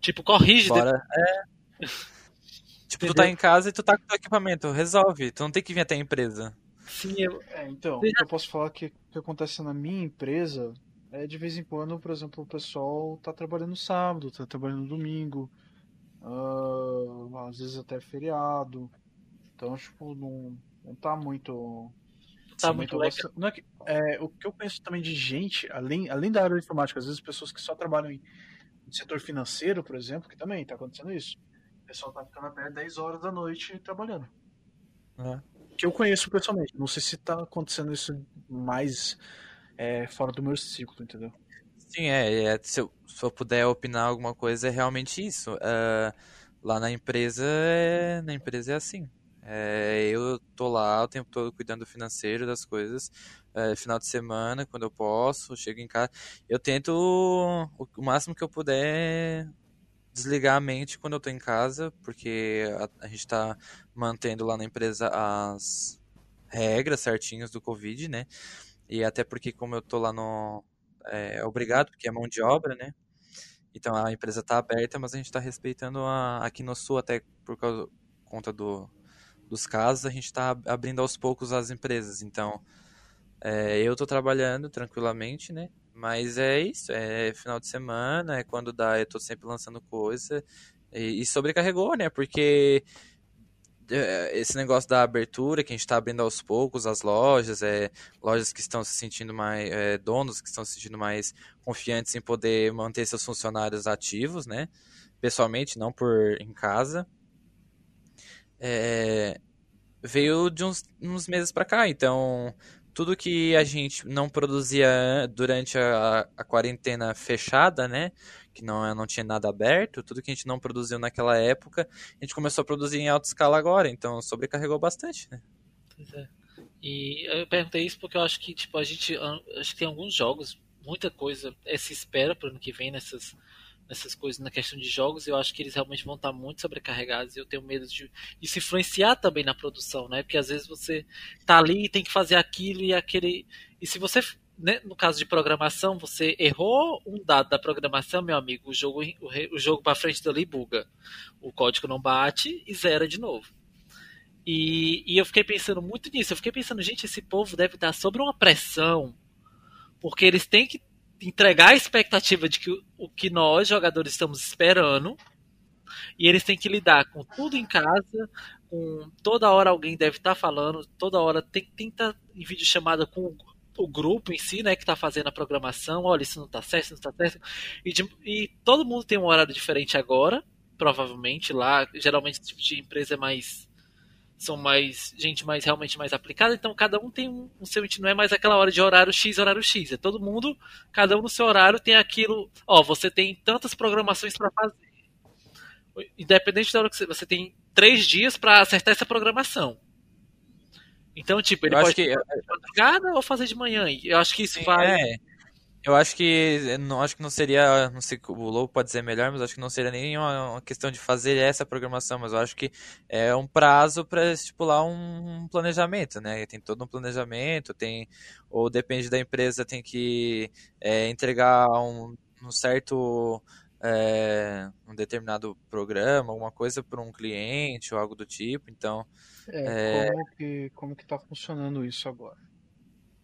Tipo, corrige. Bora. É. tipo, tu tá em casa e tu tá com o equipamento, resolve. Tu não tem que vir até a empresa. Sim, eu... é, então, o que eu posso falar que, que acontece na minha empresa é de vez em quando, por exemplo, o pessoal tá trabalhando sábado, tá trabalhando domingo, uh, às vezes até feriado. Então, tipo, não, não tá muito. Tá muito legal. Não é, que, é, o que eu penso também de gente, além, além da área de informática, às vezes pessoas que só trabalham em, setor financeiro, por exemplo, que também tá acontecendo isso. O pessoal tá ficando até 10 horas da noite trabalhando. É que eu conheço pessoalmente. Não sei se tá acontecendo isso mais é, fora do meu ciclo, entendeu? Sim, é. é se, eu, se, eu, puder opinar alguma coisa, é realmente isso. Uh, lá na empresa, é, na empresa é assim. É, eu tô lá o tempo todo cuidando do financeiro, das coisas. É, final de semana, quando eu posso, chego em casa. Eu tento o, o máximo que eu puder desligar a mente quando eu tô em casa, porque a, a gente tá mantendo lá na empresa as regras certinhas do Covid, né? E até porque como eu tô lá no... É, obrigado, porque é mão de obra, né? Então a empresa tá aberta, mas a gente tá respeitando a, aqui no sul, até por causa, conta do, dos casos, a gente tá abrindo aos poucos as empresas. Então, é, eu tô trabalhando tranquilamente, né? Mas é isso, é final de semana, é quando dá, eu tô sempre lançando coisa. E, e sobrecarregou, né? Porque é, esse negócio da abertura, que a gente está abrindo aos poucos as lojas, é, lojas que estão se sentindo mais, é, donos que estão se sentindo mais confiantes em poder manter seus funcionários ativos, né? Pessoalmente, não por em casa. É, veio de uns, uns meses para cá, então tudo que a gente não produzia durante a, a quarentena fechada, né? Que não, não tinha nada aberto, tudo que a gente não produziu naquela época, a gente começou a produzir em alta escala agora, então sobrecarregou bastante, né? Pois é. E eu perguntei isso porque eu acho que, tipo, a gente. Acho que tem alguns jogos, muita coisa é, se espera para o ano que vem nessas nessas coisas na questão de jogos, eu acho que eles realmente vão estar muito sobrecarregados e eu tenho medo de isso influenciar também na produção, né? Porque às vezes você tá ali e tem que fazer aquilo e aquele. E se você né, no caso de programação, você errou um dado da programação, meu amigo, o jogo, o, o jogo para frente dali buga. O código não bate e zera de novo. E, e, eu fiquei pensando muito nisso. Eu fiquei pensando, gente, esse povo deve estar sob uma pressão, porque eles têm que entregar a expectativa de que o, o que nós, jogadores, estamos esperando, e eles têm que lidar com tudo em casa, com toda hora alguém deve estar falando, toda hora tem, que estar em vídeo chamada com o grupo em si, né, que está fazendo a programação, olha, isso não está certo, isso não está certo. E, de, e, todo mundo tem um horário diferente agora, provavelmente. Lá, geralmente esse tipo de empresa é mais são mais gente mais realmente mais aplicada, então cada um tem um, um seu não é mais aquela hora de horário X, horário X, é todo mundo, cada um no seu horário tem aquilo, ó, você tem tantas programações para fazer. Independente da hora que você, você tem três dias para acertar essa programação. Então, tipo, ele Eu pode acho que- fazer de madrugada ou fazer de manhã. Eu acho que isso vai. É, eu acho que não acho que não seria, não sei, o Lobo pode dizer melhor, mas acho que não seria nem uma, uma questão de fazer essa programação, mas eu acho que é um prazo para estipular um planejamento, né? Tem todo um planejamento, tem ou depende da empresa, tem que é, entregar um, um certo é, um determinado programa, alguma coisa para um cliente ou algo do tipo, então É, Como, que, como que tá funcionando isso agora?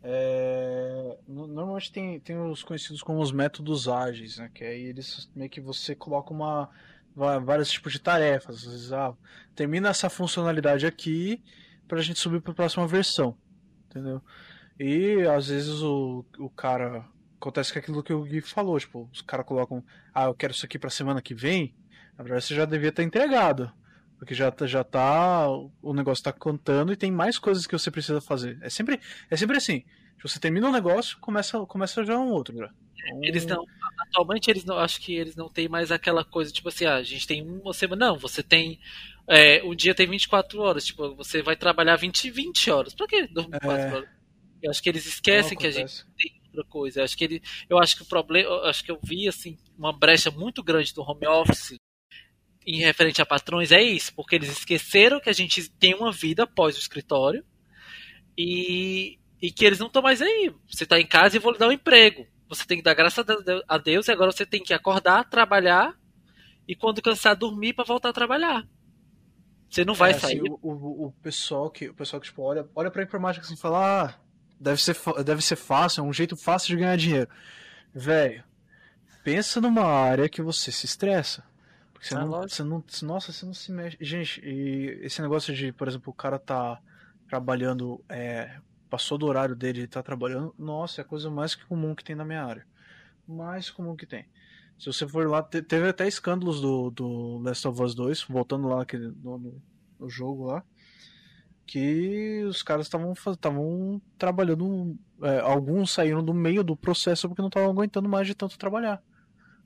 É, no- normalmente tem, tem os conhecidos como os métodos ágeis, né? Que aí eles meio que você coloca uma vários tipos de tarefas. Às vezes, ah, termina essa funcionalidade aqui para a gente subir para a próxima versão, entendeu? E às vezes o, o cara acontece com aquilo que o Gui falou, tipo, os caras colocam, ah, eu quero isso aqui para semana que vem. Na verdade, você já devia ter entregado. Porque já, tá- já tá. O negócio tá contando e tem mais coisas que você precisa fazer. É sempre, é sempre assim. Você termina um negócio, começa, começa já um outro. Já. Então, Eles não. Atualmente eles não. Acho que eles não têm mais aquela coisa, tipo assim, ah, a gente tem uma semana. Não, você tem. É, um dia tem 24 horas. Tipo, você vai trabalhar 20, 20 horas. Pra que 24 É. horas? Eu acho que eles esquecem que a gente tem outra coisa. Eu acho que ele, eu acho que o problema, acho que eu vi assim uma brecha muito grande do home office em referente a patrões é isso, porque eles esqueceram que a gente tem uma vida após o escritório e, e que eles não estão mais aí. Você está em casa e vou lhe dar um emprego. Você tem que dar graças a Deus- e agora você tem que acordar, trabalhar e quando cansar dormir para voltar a trabalhar. Você não vai É, assim, sair. o, o, o pessoal que, o pessoal que tipo, olha, olha pra informática assim e fala, ah, deve ser, deve ser fácil, é um jeito fácil de ganhar dinheiro. Velho, pensa numa área que você se estressa. Porque você, Ah, não, lógico. você não. Nossa, você não se mexe. Gente, e esse negócio de, por exemplo, o cara tá trabalhando, é, passou do horário dele, ele tá trabalhando, nossa, é a coisa mais comum que tem na minha área. Mais comum que tem. Se você for lá, te- teve até escândalos do, do Last of Us 2, voltando lá naquele, no, no- jogo lá, que os caras estavam estavam trabalhando, é, alguns saíram do meio do processo porque não estavam aguentando mais de tanto trabalhar.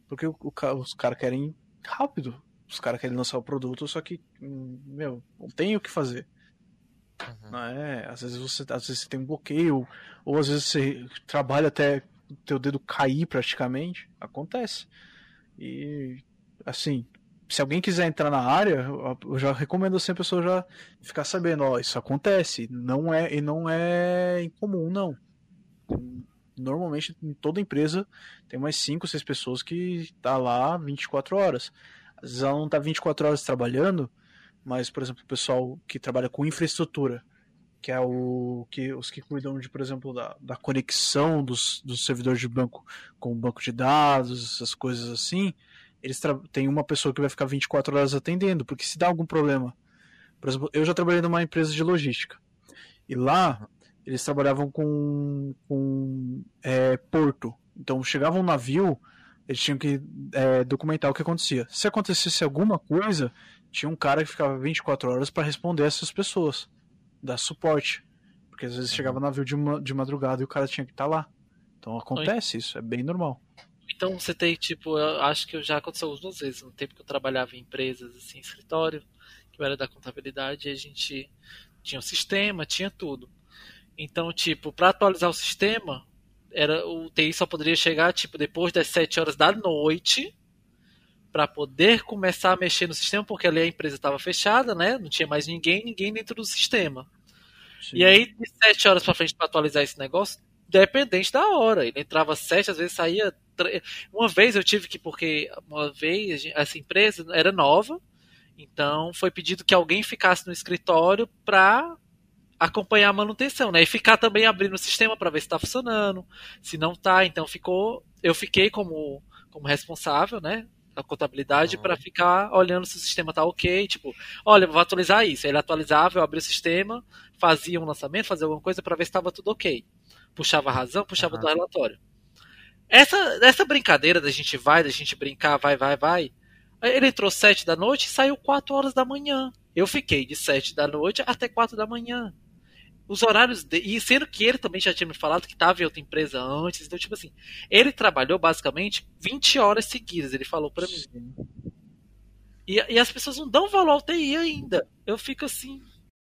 Porque o, o os caras querem rápido, os caras querem lançar o produto, só que, hum, meu, não tem o que fazer. Uhum. É? Às vezes você, às vezes você tem um bloqueio, ou às vezes você trabalha até o teu dedo cair praticamente. Acontece. E assim, se alguém quiser entrar na área, eu- eu já recomendo sempre a pessoa já ficar sabendo, ó, isso acontece, não é e não é incomum não. Normalmente em toda empresa tem umas 5, 6 pessoas que tá lá 24 horas. Às vezes ela não tá 24 horas trabalhando, mas, por exemplo, o pessoal que trabalha com infraestrutura, que é o que os que cuidam de, por exemplo, da, da conexão dos, dos servidores de banco com o banco de dados, essas coisas assim, eles tem uma pessoa que vai ficar 24 horas atendendo, porque se dá algum problema. Por exemplo, eu já trabalhei numa empresa de logística. E lá eles trabalhavam com, com é, porto. Então chegava um navio, eles tinham que é, documentar o que acontecia. Se acontecesse alguma coisa, tinha um cara que ficava 24 horas para responder essas pessoas, dar suporte. Porque às vezes chegava navio de, ma- de madrugada e o cara tinha que estar lá. Então acontece isso, é bem normal. Então você tem, tipo, eu acho que já aconteceu algumas vezes, no tempo que eu trabalhava em empresas, assim, escritório, que eu era da contabilidade, e a gente tinha um sistema, tinha tudo. Então, tipo, para atualizar o sistema, era o TI só poderia chegar, tipo, depois das 7 horas da noite, para poder começar a mexer no sistema, porque ali a empresa estava fechada, né? Não tinha mais ninguém, ninguém dentro do sistema. E aí, de 7 horas para frente para atualizar esse negócio, dependente da hora. Ele entrava sete, às vezes saía. tre- Uma vez eu tive que, porque uma vez essa empresa era nova, então foi pedido que alguém ficasse no escritório para acompanhar a manutenção, né? E ficar também abrindo o sistema para ver se está funcionando, se não tá. Então ficou, eu fiquei como como responsável, né? Da contabilidade Uhum. para ficar olhando se o sistema tá ok, tipo, olha, vou atualizar isso. Ele atualizava, eu abria o sistema, fazia um lançamento, fazia alguma coisa para ver se estava tudo ok. Puxava a razão, puxava Aham. do relatório. Essa, essa brincadeira da gente vai, da gente brincar, vai, vai, vai. Ele entrou sete da noite e saiu quatro horas da manhã. Eu fiquei de sete da noite até quatro da manhã. Os horários de... E sendo que ele também já tinha me falado que estava em outra empresa antes. Então, tipo assim, ele trabalhou basicamente 20 horas seguidas, ele falou pra mim. E, e as pessoas não dão valor ao TI ainda. Eu fico assim.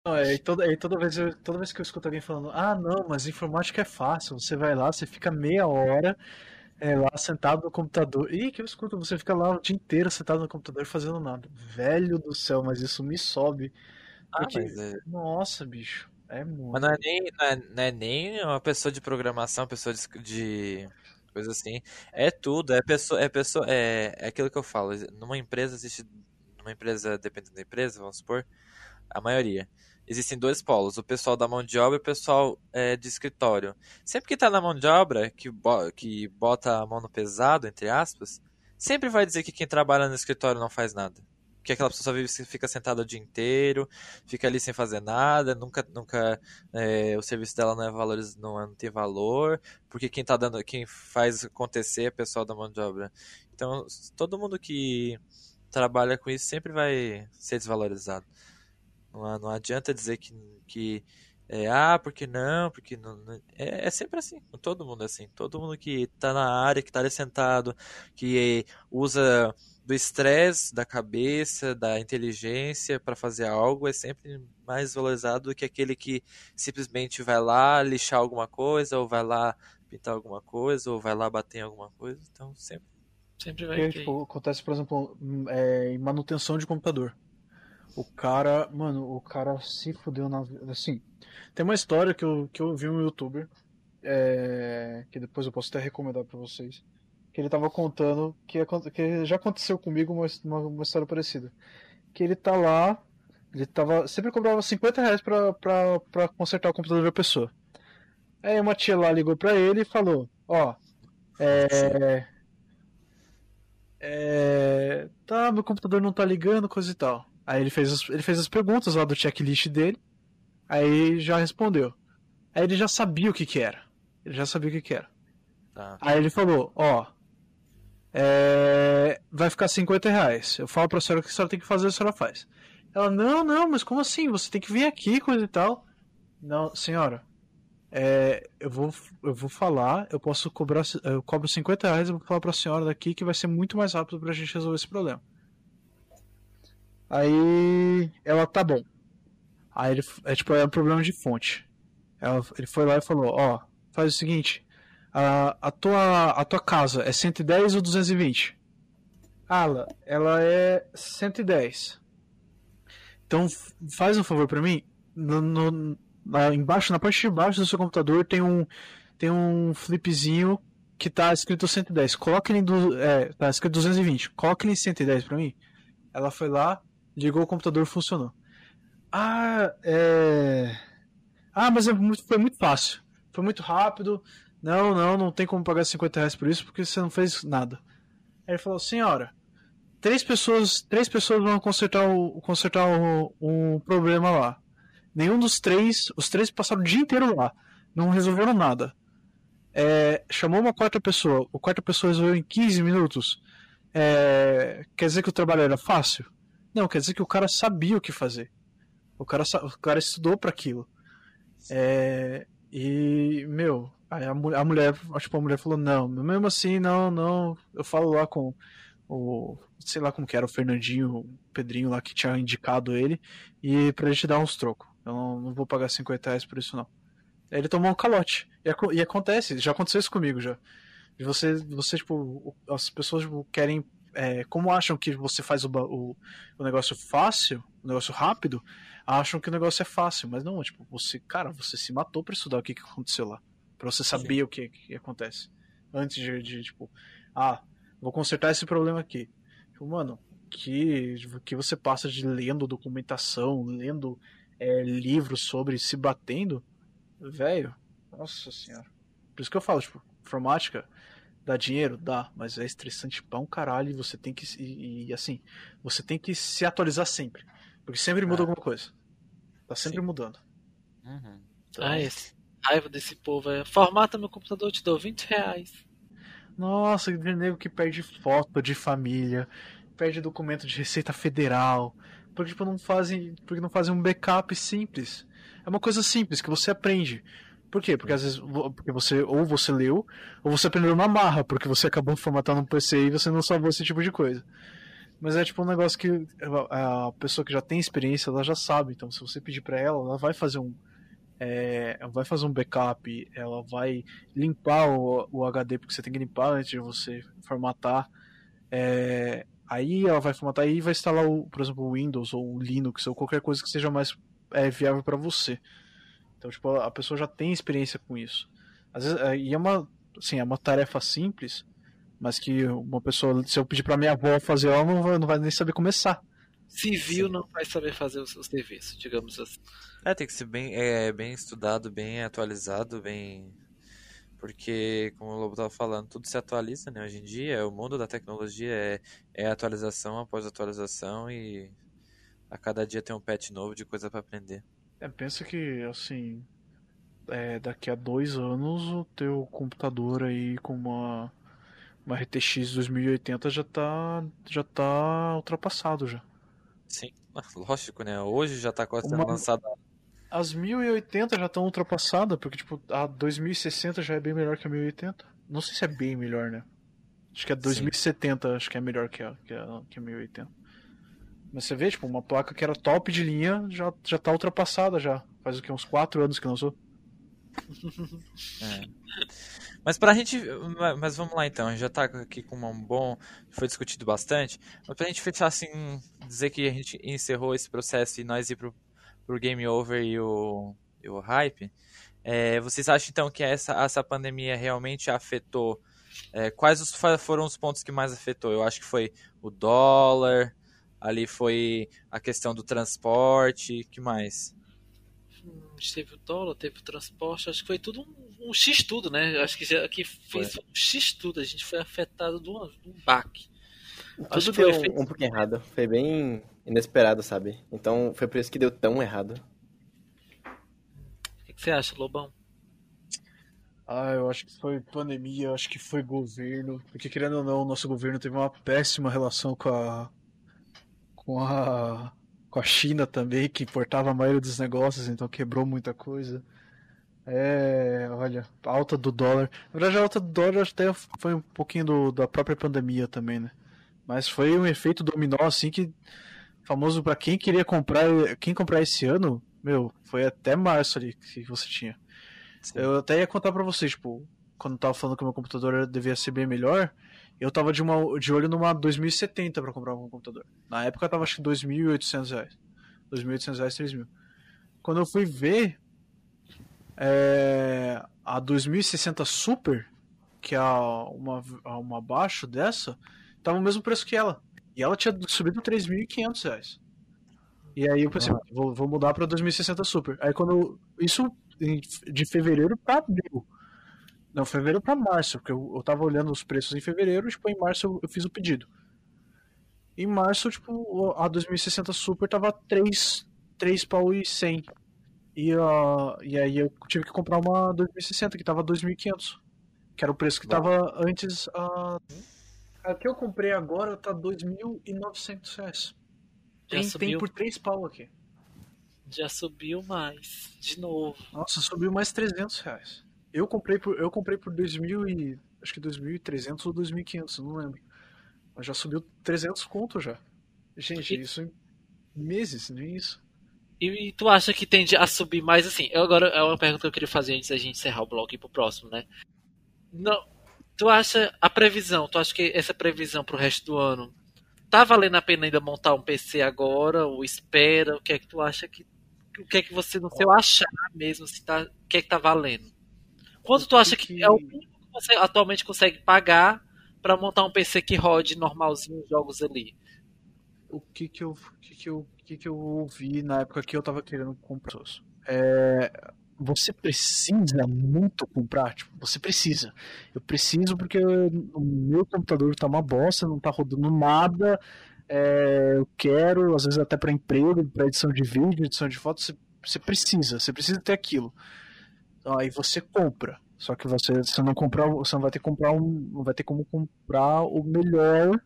Não, é, e toda, e toda, vez eu- toda vez que eu escuto alguém falando, ah, não, mas informática é fácil, você vai lá, você fica meia hora é, lá sentado no computador. E que eu escuto, você fica lá o dia inteiro sentado no computador fazendo nada. Velho do céu, mas isso me sobe. Ah, Porque, mas, é- nossa, bicho, é muito. mas não, é nem, não, é, não é nem uma pessoa de programação, pessoa de, de coisa assim. É tudo, é pessoa, é pessoa, é, é aquilo que eu falo. Numa empresa existe, numa empresa, dependendo da empresa, vamos supor, a maioria. Existem dois polos, o pessoal da mão de obra e o pessoal é, de escritório. Sempre que tá na mão de obra, que, que bota a mão no pesado, entre aspas, sempre vai dizer que quem trabalha no escritório não faz nada. Que aquela pessoa vive, fica sentada o dia inteiro, fica ali sem fazer nada, nunca, nunca é, o serviço dela não é valoriz, não, é- não tem valor, porque quem tá dando, quem faz acontecer é o pessoal da mão de obra. Então, todo mundo que trabalha com isso sempre vai ser desvalorizado. Não, não adianta dizer que, que é, ah, porque não, porque não. É, é sempre assim, todo mundo é assim. Todo mundo que tá na área, que tá ali sentado, que usa do estresse, da cabeça, da inteligência para fazer algo, é sempre mais valorizado do que aquele que simplesmente vai lá lixar alguma coisa, ou vai lá pintar alguma coisa, ou vai lá bater em alguma coisa. Então, sempre. Sempre vai Porque, ter. tipo, acontece, por exemplo, hum, é, em manutenção de computador. O cara, mano, o cara se fudeu na vida. Assim, tem uma história que eu, que eu vi um youtuber, é, que depois eu posso até recomendar pra vocês, que ele tava contando que, que já aconteceu comigo uma, uma, uma história parecida. Que ele tá lá, ele tava, sempre cobrava 50 reais pra, pra, pra consertar o computador da pessoa. Aí uma tia lá ligou pra ele e falou, ó, é, é, tá, meu computador não tá ligando, coisa e tal. Aí ele fez as, ele fez as perguntas lá do checklist dele, aí já respondeu. Aí ele já sabia o que que era. Ele já sabia o que que era. Tá. Aí ele falou, ó, é, vai ficar 50 reais. Eu falo pra senhora que a senhora tem que fazer, a senhora faz. Ela, não, não, mas como assim? Você tem que vir aqui, coisa e tal. Não, senhora, é, eu, vou, eu vou falar, eu posso cobrar, eu cobro 50 reais, eu vou falar pra senhora daqui que vai ser muito mais rápido pra gente resolver esse problema. Aí ela, tá bom. Aí ele, é tipo, é um problema de fonte. Ela- ele foi lá e falou, ó, faz o seguinte, a, a, tua, a tua casa é 110 ou 220? Ala, ela é 110. Então faz um favor pra mim. No, no- lá embaixo, na parte de baixo do seu computador tem um tem um flipzinho que tá escrito 110. Coloque ele em du, é, tá escrito 220. Coloque ele em 110 pra mim. Ela foi lá, ligou o computador, funcionou. Ah, é. Ah, mas é muito- foi muito fácil. Foi muito rápido. Não, não, não tem como pagar 50 reais por isso porque você não fez nada. Aí ele falou, senhora, três pessoas, três pessoas vão consertar o, consertar o, o problema lá. Nenhum dos três, os três passaram o dia inteiro lá, não resolveram nada. É, chamou uma quarta pessoa, o quarta pessoa resolveu em 15 minutos. É, quer dizer que o trabalho era fácil? Não, quer dizer que o cara sabia o que fazer. O cara, o cara estudou para aquilo. É, e, meu, aí a, a mulher, tipo, a mulher falou, não, mesmo assim, não, não, eu falo lá com o, sei lá como que era, o Fernandinho, o Pedrinho lá que tinha indicado ele, e pra gente dar uns trocos. Eu não, não vou pagar 50 reais por isso, não. Aí ele tomou um calote. E, e acontece, já aconteceu isso comigo já. Você, você tipo, as pessoas tipo, querem, é, como acham que você faz o, o, o negócio fácil, o negócio rápido, acham que o negócio é fácil, mas não, tipo, você, cara, você se matou pra estudar o que, que aconteceu lá. Pra você saber o que, que acontece. Antes de, de, tipo, ah, vou consertar esse problema aqui. Tipo, mano, que, que você passa de lendo documentação, lendo é, livros sobre se batendo, velho, nossa senhora. Por isso que eu falo, tipo, informática dá dinheiro? Dá, mas é estressante pra um caralho e você tem que. E, e assim, você tem que se atualizar sempre. Porque sempre muda Ah. alguma coisa. Tá sempre Sim. mudando. Uhum. Então, Ah, esse raiva desse povo é. Formata meu computador, eu te dou 20 reais. Nossa, que nego que perde foto de família, perde documento de Receita Federal, porque tipo, não fazem, porque não fazem um backup simples. É uma coisa simples que você aprende. Por quê? Porque às vezes porque você ou você leu ou você aprendeu na marra, porque você acabou formatando um PC e você não salvou esse tipo de coisa. Mas é tipo um negócio que a pessoa que já tem experiência, ela já sabe. Então, se você pedir pra ela, ela vai fazer um é, vai fazer um backup, ela vai limpar o, o HD, porque você tem que limpar antes de você formatar. É, aí ela vai formatar e vai instalar, o, por exemplo, o Windows ou o Linux ou qualquer coisa que seja mais é, viável para você. Então, tipo, a pessoa já tem experiência com isso. Às vezes, é, e é uma, assim, é uma tarefa simples, mas que uma pessoa, se eu pedir pra minha avó fazer, ela não vai, não vai nem saber começar. Civil não vai saber fazer o seu serviço, digamos assim. É, tem que ser bem, é, bem estudado, bem atualizado, bem. Porque, como o Lobo tava falando, tudo se atualiza, né? Hoje em dia, o mundo da tecnologia é, é atualização após atualização e a cada dia tem um patch novo de coisa pra aprender. É, pensa que, assim, é, daqui a dois anos o teu computador aí com uma, uma RTX 2080 já tá, já tá ultrapassado já. Sim, lógico, né? Hoje já tá quase Uma- lançado. As 1080 já estão ultrapassadas, porque tipo, a 2060 já é bem melhor que a 1080. Não sei se é bem melhor, né? Acho que a 2070 acho que é melhor que a, que a, que a 1080. Mas você vê, tipo, uma placa que era top de linha já, já tá ultrapassada já. Faz o que? Uns 4 anos que lançou. É. Mas pra gente. Mas vamos lá então, a gente já tá aqui com um bom. Foi discutido bastante. Mas pra gente fechar assim, dizer que a gente encerrou esse processo e nós ir pro, pro Game Over e o, e o hype. é, vocês acham então que essa, essa pandemia realmente afetou? é, quais os, foram os pontos que mais afetou? Eu acho que foi o dólar, ali foi a questão do transporte, que mais? Hum, Teve o dólar, teve o transporte, acho que foi tudo um, um X tudo, né? Acho que já que fez um X tudo, a gente foi afetado de um, um baque. Acho Tudo que foi deu efeito- um pouquinho errado. Foi bem inesperado, sabe? Então foi por isso que deu tão errado. O que que você acha, Lobão? Ah, eu acho que foi pandemia, acho que foi governo. Porque querendo ou não, o nosso governo teve uma péssima relação com a. com a. com a China também, que importava a maioria dos negócios, então quebrou muita coisa. É, olha, a alta do dólar. Na verdade, a alta do dólar até foi um pouquinho do- da própria pandemia também, né? Mas foi um efeito dominó, assim, que. famoso pra quem queria comprar. Quem comprar esse ano, meu, foi até março ali que você tinha. Eu até ia contar pra vocês, tipo, quando eu tava falando que o meu computador devia ser bem melhor, eu tava de, uma, de olho numa 2070 pra comprar um computador. Na época tava acho que 2.800 reais. 2.800 reais, 3.000. Quando eu fui ver, é, a 2060 Super, que é uma, uma abaixo dessa, tava o mesmo preço que ela. E ela tinha subido 3.500 reais. E aí eu pensei, vou, vou mudar pra 2060 Super. Aí quando. eu- isso de fevereiro pra abril. Não, fevereiro pra março, porque eu, eu tava olhando os preços em fevereiro, e, tipo, em março eu, eu fiz o pedido. Em março, tipo, a 2060 Super tava 3, 3 pau e 100. E, a e aí eu tive que comprar uma 2060 que tava 2.500. Que era o preço que tava antes. A, a que eu comprei agora tá 2.900 reais. Já Tem, tem subiu, por 3 pau aqui. já subiu mais. De novo. Nossa, subiu mais 300 reais. Eu comprei por, eu comprei por 2.000 e, acho que 2.300 ou 2.500, não lembro. Mas já subiu 300 conto já. Gente, E- isso em meses, nem isso. E, e tu acha que tende a subir mais assim? Eu agora é uma pergunta que eu queria fazer antes da gente encerrar o blog e ir pro próximo, né? Não, tu acha a previsão, tu acha que essa previsão pro resto do ano tá valendo a pena ainda montar um PC agora ou espera? O que é que tu acha que o que é que você no seu achar mesmo se tá, o que é que tá valendo? Quanto tu acha que é o mínimo que você atualmente consegue pagar pra montar um PC que rode normalzinho os jogos ali? o que que eu, que que eu, que que eu ouvi na época que eu tava querendo comprar. É, você precisa muito comprar, tipo, você precisa. Eu preciso porque o meu computador tá uma bosta, não tá rodando nada. é, eu quero, às vezes até para emprego, para edição de vídeo, edição de foto, você, você precisa, você precisa ter aquilo. Aí você compra. Só que você, se não comprar, você não vai ter que comprar um, não vai ter como comprar o melhor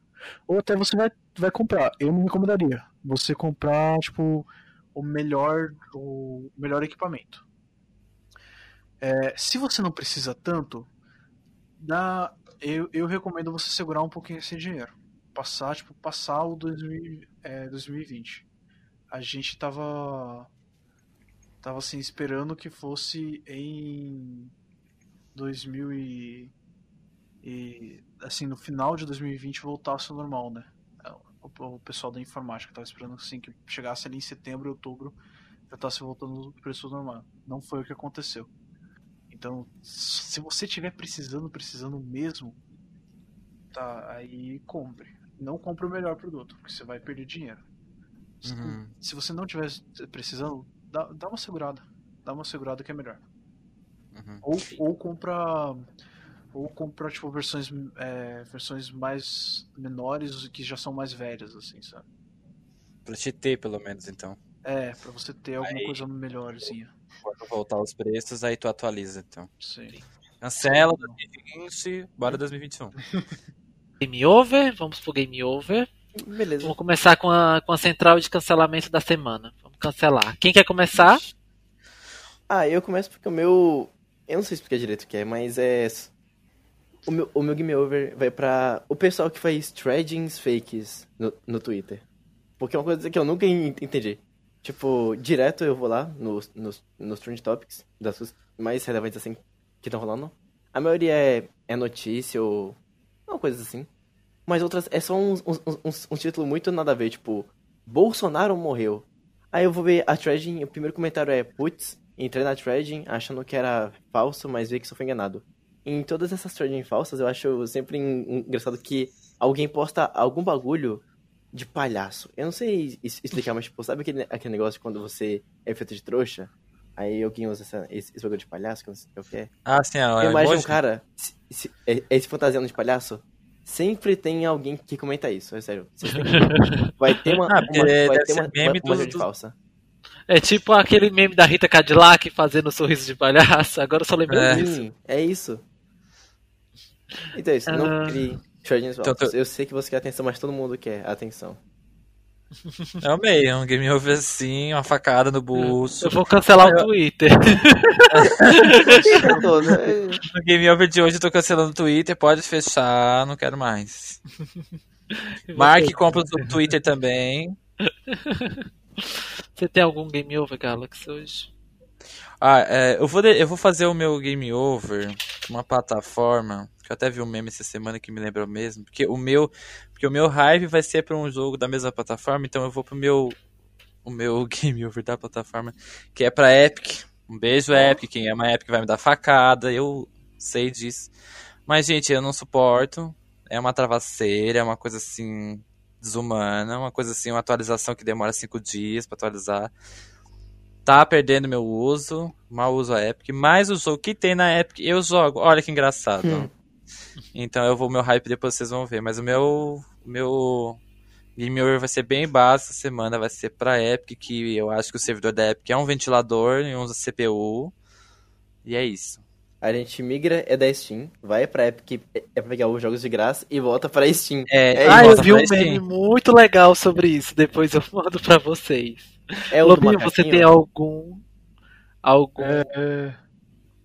ou até você vai, vai comprar. Eu não recomendaria você comprar, tipo, o melhor, o melhor equipamento. É, se você não precisa tanto, dá, eu, eu recomendo você segurar um pouquinho esse dinheiro. Passar, tipo, passar o 2000, é, 2020. A gente tava. Tava assim, esperando que fosse em 2000 e, e assim, no final de 2020 voltasse ao normal, né? O, o pessoal da informática tava esperando assim que chegasse ali em setembro, outubro, já estasse voltando ao preço normal. Não foi o que aconteceu. Então, se você tiver precisando, precisando mesmo, tá, aí compre. Não compre o melhor produto, porque você vai perder dinheiro. Se, Uhum. se você não tiver precisando, dá, dá uma segurada. Dá uma segurada que é melhor. Uhum. Ou, ou compra. Ou compra, tipo, versões, é, versões mais menores que já são mais velhas, assim, sabe? Pra te ter, pelo menos, então. É, pra você ter alguma Aí- coisa melhorzinha. Quando voltar os preços, aí tu atualiza, então. Sim. Cancela 2020, bora 2021. Game over, vamos pro game over. Beleza. Vamos começar com a, com a central de cancelamento da semana. Cancelar. Quem quer começar? Ah, eu começo porque o meu. Eu não sei explicar direito o que é, mas é. O meu, o meu game over vai pra o pessoal que faz threadings fakes no, no Twitter. Porque é uma coisa que eu nunca en- entendi. Tipo, direto eu vou lá nos, nos, nos Trend Topics, das coisas mais relevantes assim que estão rolando. A maioria é, é notícia ou. Uma coisa assim. Mas outras é só uns, uns, uns, um título muito nada a ver, tipo, Bolsonaro morreu. Aí eu vou ver a threading, o primeiro comentário é, putz, entrei na threading achando que era falso, mas vi que só foi enganado. Em todas essas threading falsas, eu acho sempre en- engraçado que alguém posta algum bagulho de palhaço. Eu não sei explicar, mas tipo, sabe aquele, aquele negócio quando você é feito de trouxa? Aí alguém usa essa- esse, esse bagulho de palhaço, que eu não sei o que é. Ah, sim, ó. Eu imagino um cara, se, se, é- esse fantasiando de palhaço, sempre tem alguém que comenta isso, é sério. Vai ter uma, Ah, uma- vai deve ter uma, meme uma, uma falsa. É tipo aquele meme da Rita Cadillac fazendo sorriso de palhaço. Agora eu só lembrei É. disso. É isso. Então é isso, não Ah. crie Então, Eu sei que você quer atenção, mas todo mundo quer atenção. Eu amei, é um game over assim, uma facada no bolso. Eu vou cancelar o Twitter. Né? No game over de hoje eu tô cancelando o Twitter, pode fechar, não quero mais. Mark compra o Twitter também. Você tem algum game over, Galaxy, hoje? Ah, é, eu, vou de- eu vou fazer o meu game over uma plataforma, que eu até vi um meme essa semana que me lembrou mesmo, porque o meu, porque o meu hype vai ser para um jogo da mesma plataforma, então eu vou pro meu o meu game over da plataforma, que é pra Epic. Um beijo Epic, quem ama Epic vai me dar facada, eu sei disso. Mas gente, eu não suporto. É uma travasseira, é uma coisa assim desumana, uma coisa assim, uma atualização que demora cinco dias pra atualizar tá perdendo meu uso, mal uso a Epic, mas o jogo que tem na Epic eu jogo. Olha que engraçado. Hum. Então eu vou meu hype depois vocês vão ver, mas o meu o meu Game Over vai ser bem básico essa semana, vai ser pra Epic, que eu acho que o servidor da Epic é um ventilador e usa CPU. E é isso. A gente migra, é da Steam, vai pra Epic, é pra pegar os jogos de graça e volta pra Steam. É, É ah, eu vi um meme muito legal sobre isso. Depois eu mando pra vocês. É Lobinho, você tem algum. Algum. É, é,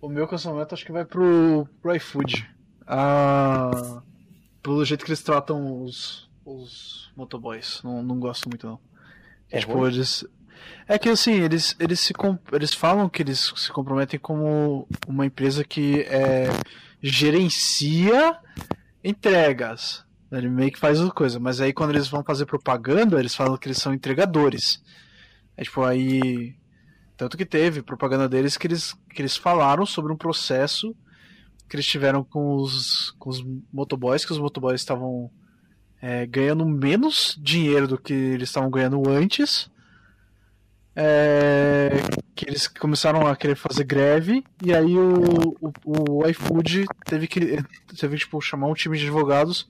o meu cancelamento acho que vai pro, pro iFood. Ah, pelo jeito que eles tratam os, os motoboys. Não, não gosto muito, não. É tipo, ruim? eles. É que assim, eles, eles, se, eles falam que eles se comprometem como uma empresa que é, gerencia entregas. Ele meio que faz as coisas, mas aí quando eles vão fazer propaganda, eles falam que eles são entregadores. É tipo, aí. Tanto que teve propaganda deles que eles, que eles falaram sobre um processo que eles tiveram com os, com os motoboys, que os motoboys estavam é, ganhando menos dinheiro do que eles estavam ganhando antes. É, que eles começaram a querer fazer greve e aí o, o, o iFood teve que teve tipo chamar um time de advogados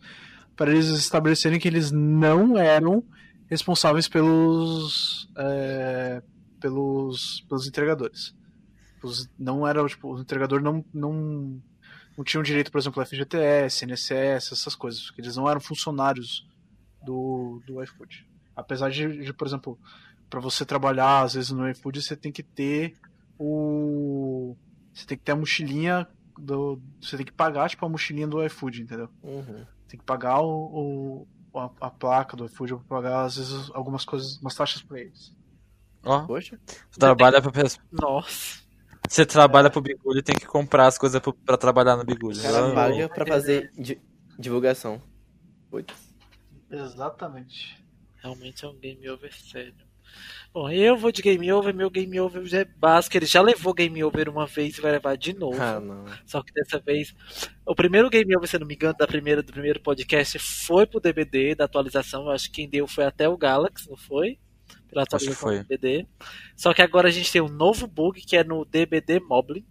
para eles estabelecerem que eles não eram responsáveis pelos é, pelos pelos entregadores os, não era tipo o entregador não não não tinham direito por exemplo FGTS NSS essas coisas porque eles não eram funcionários do do iFood apesar de, de por exemplo para você trabalhar, às vezes no iFood, você tem que ter o. Você tem que ter a mochilinha do. Você tem que pagar, tipo, a mochilinha do iFood, entendeu? Uhum. Tem que pagar o, o a, a, placa do iFood pra pagar, às vezes, algumas coisas, umas taxas pra eles. Ó, Poxa. você trabalha pra pessoa. Nossa. Você trabalha pro Bigulho e tem que comprar as coisas pra trabalhar no Bigulho. O cara paga pra fazer di- divulgação. Putz. Exatamente. Realmente é um game over sério. Bom, eu vou de game over, meu game over já é básico. Ele já levou game over uma vez e vai levar de novo. Ah, não. Só que dessa vez. O primeiro game over, se eu não me engano, da primeira, do primeiro podcast foi pro DBD da atualização. Eu acho que quem deu foi até o Galaxy, não foi? Pela atualização do DBD. Só que agora a gente tem um novo bug que é no DBD Moblin.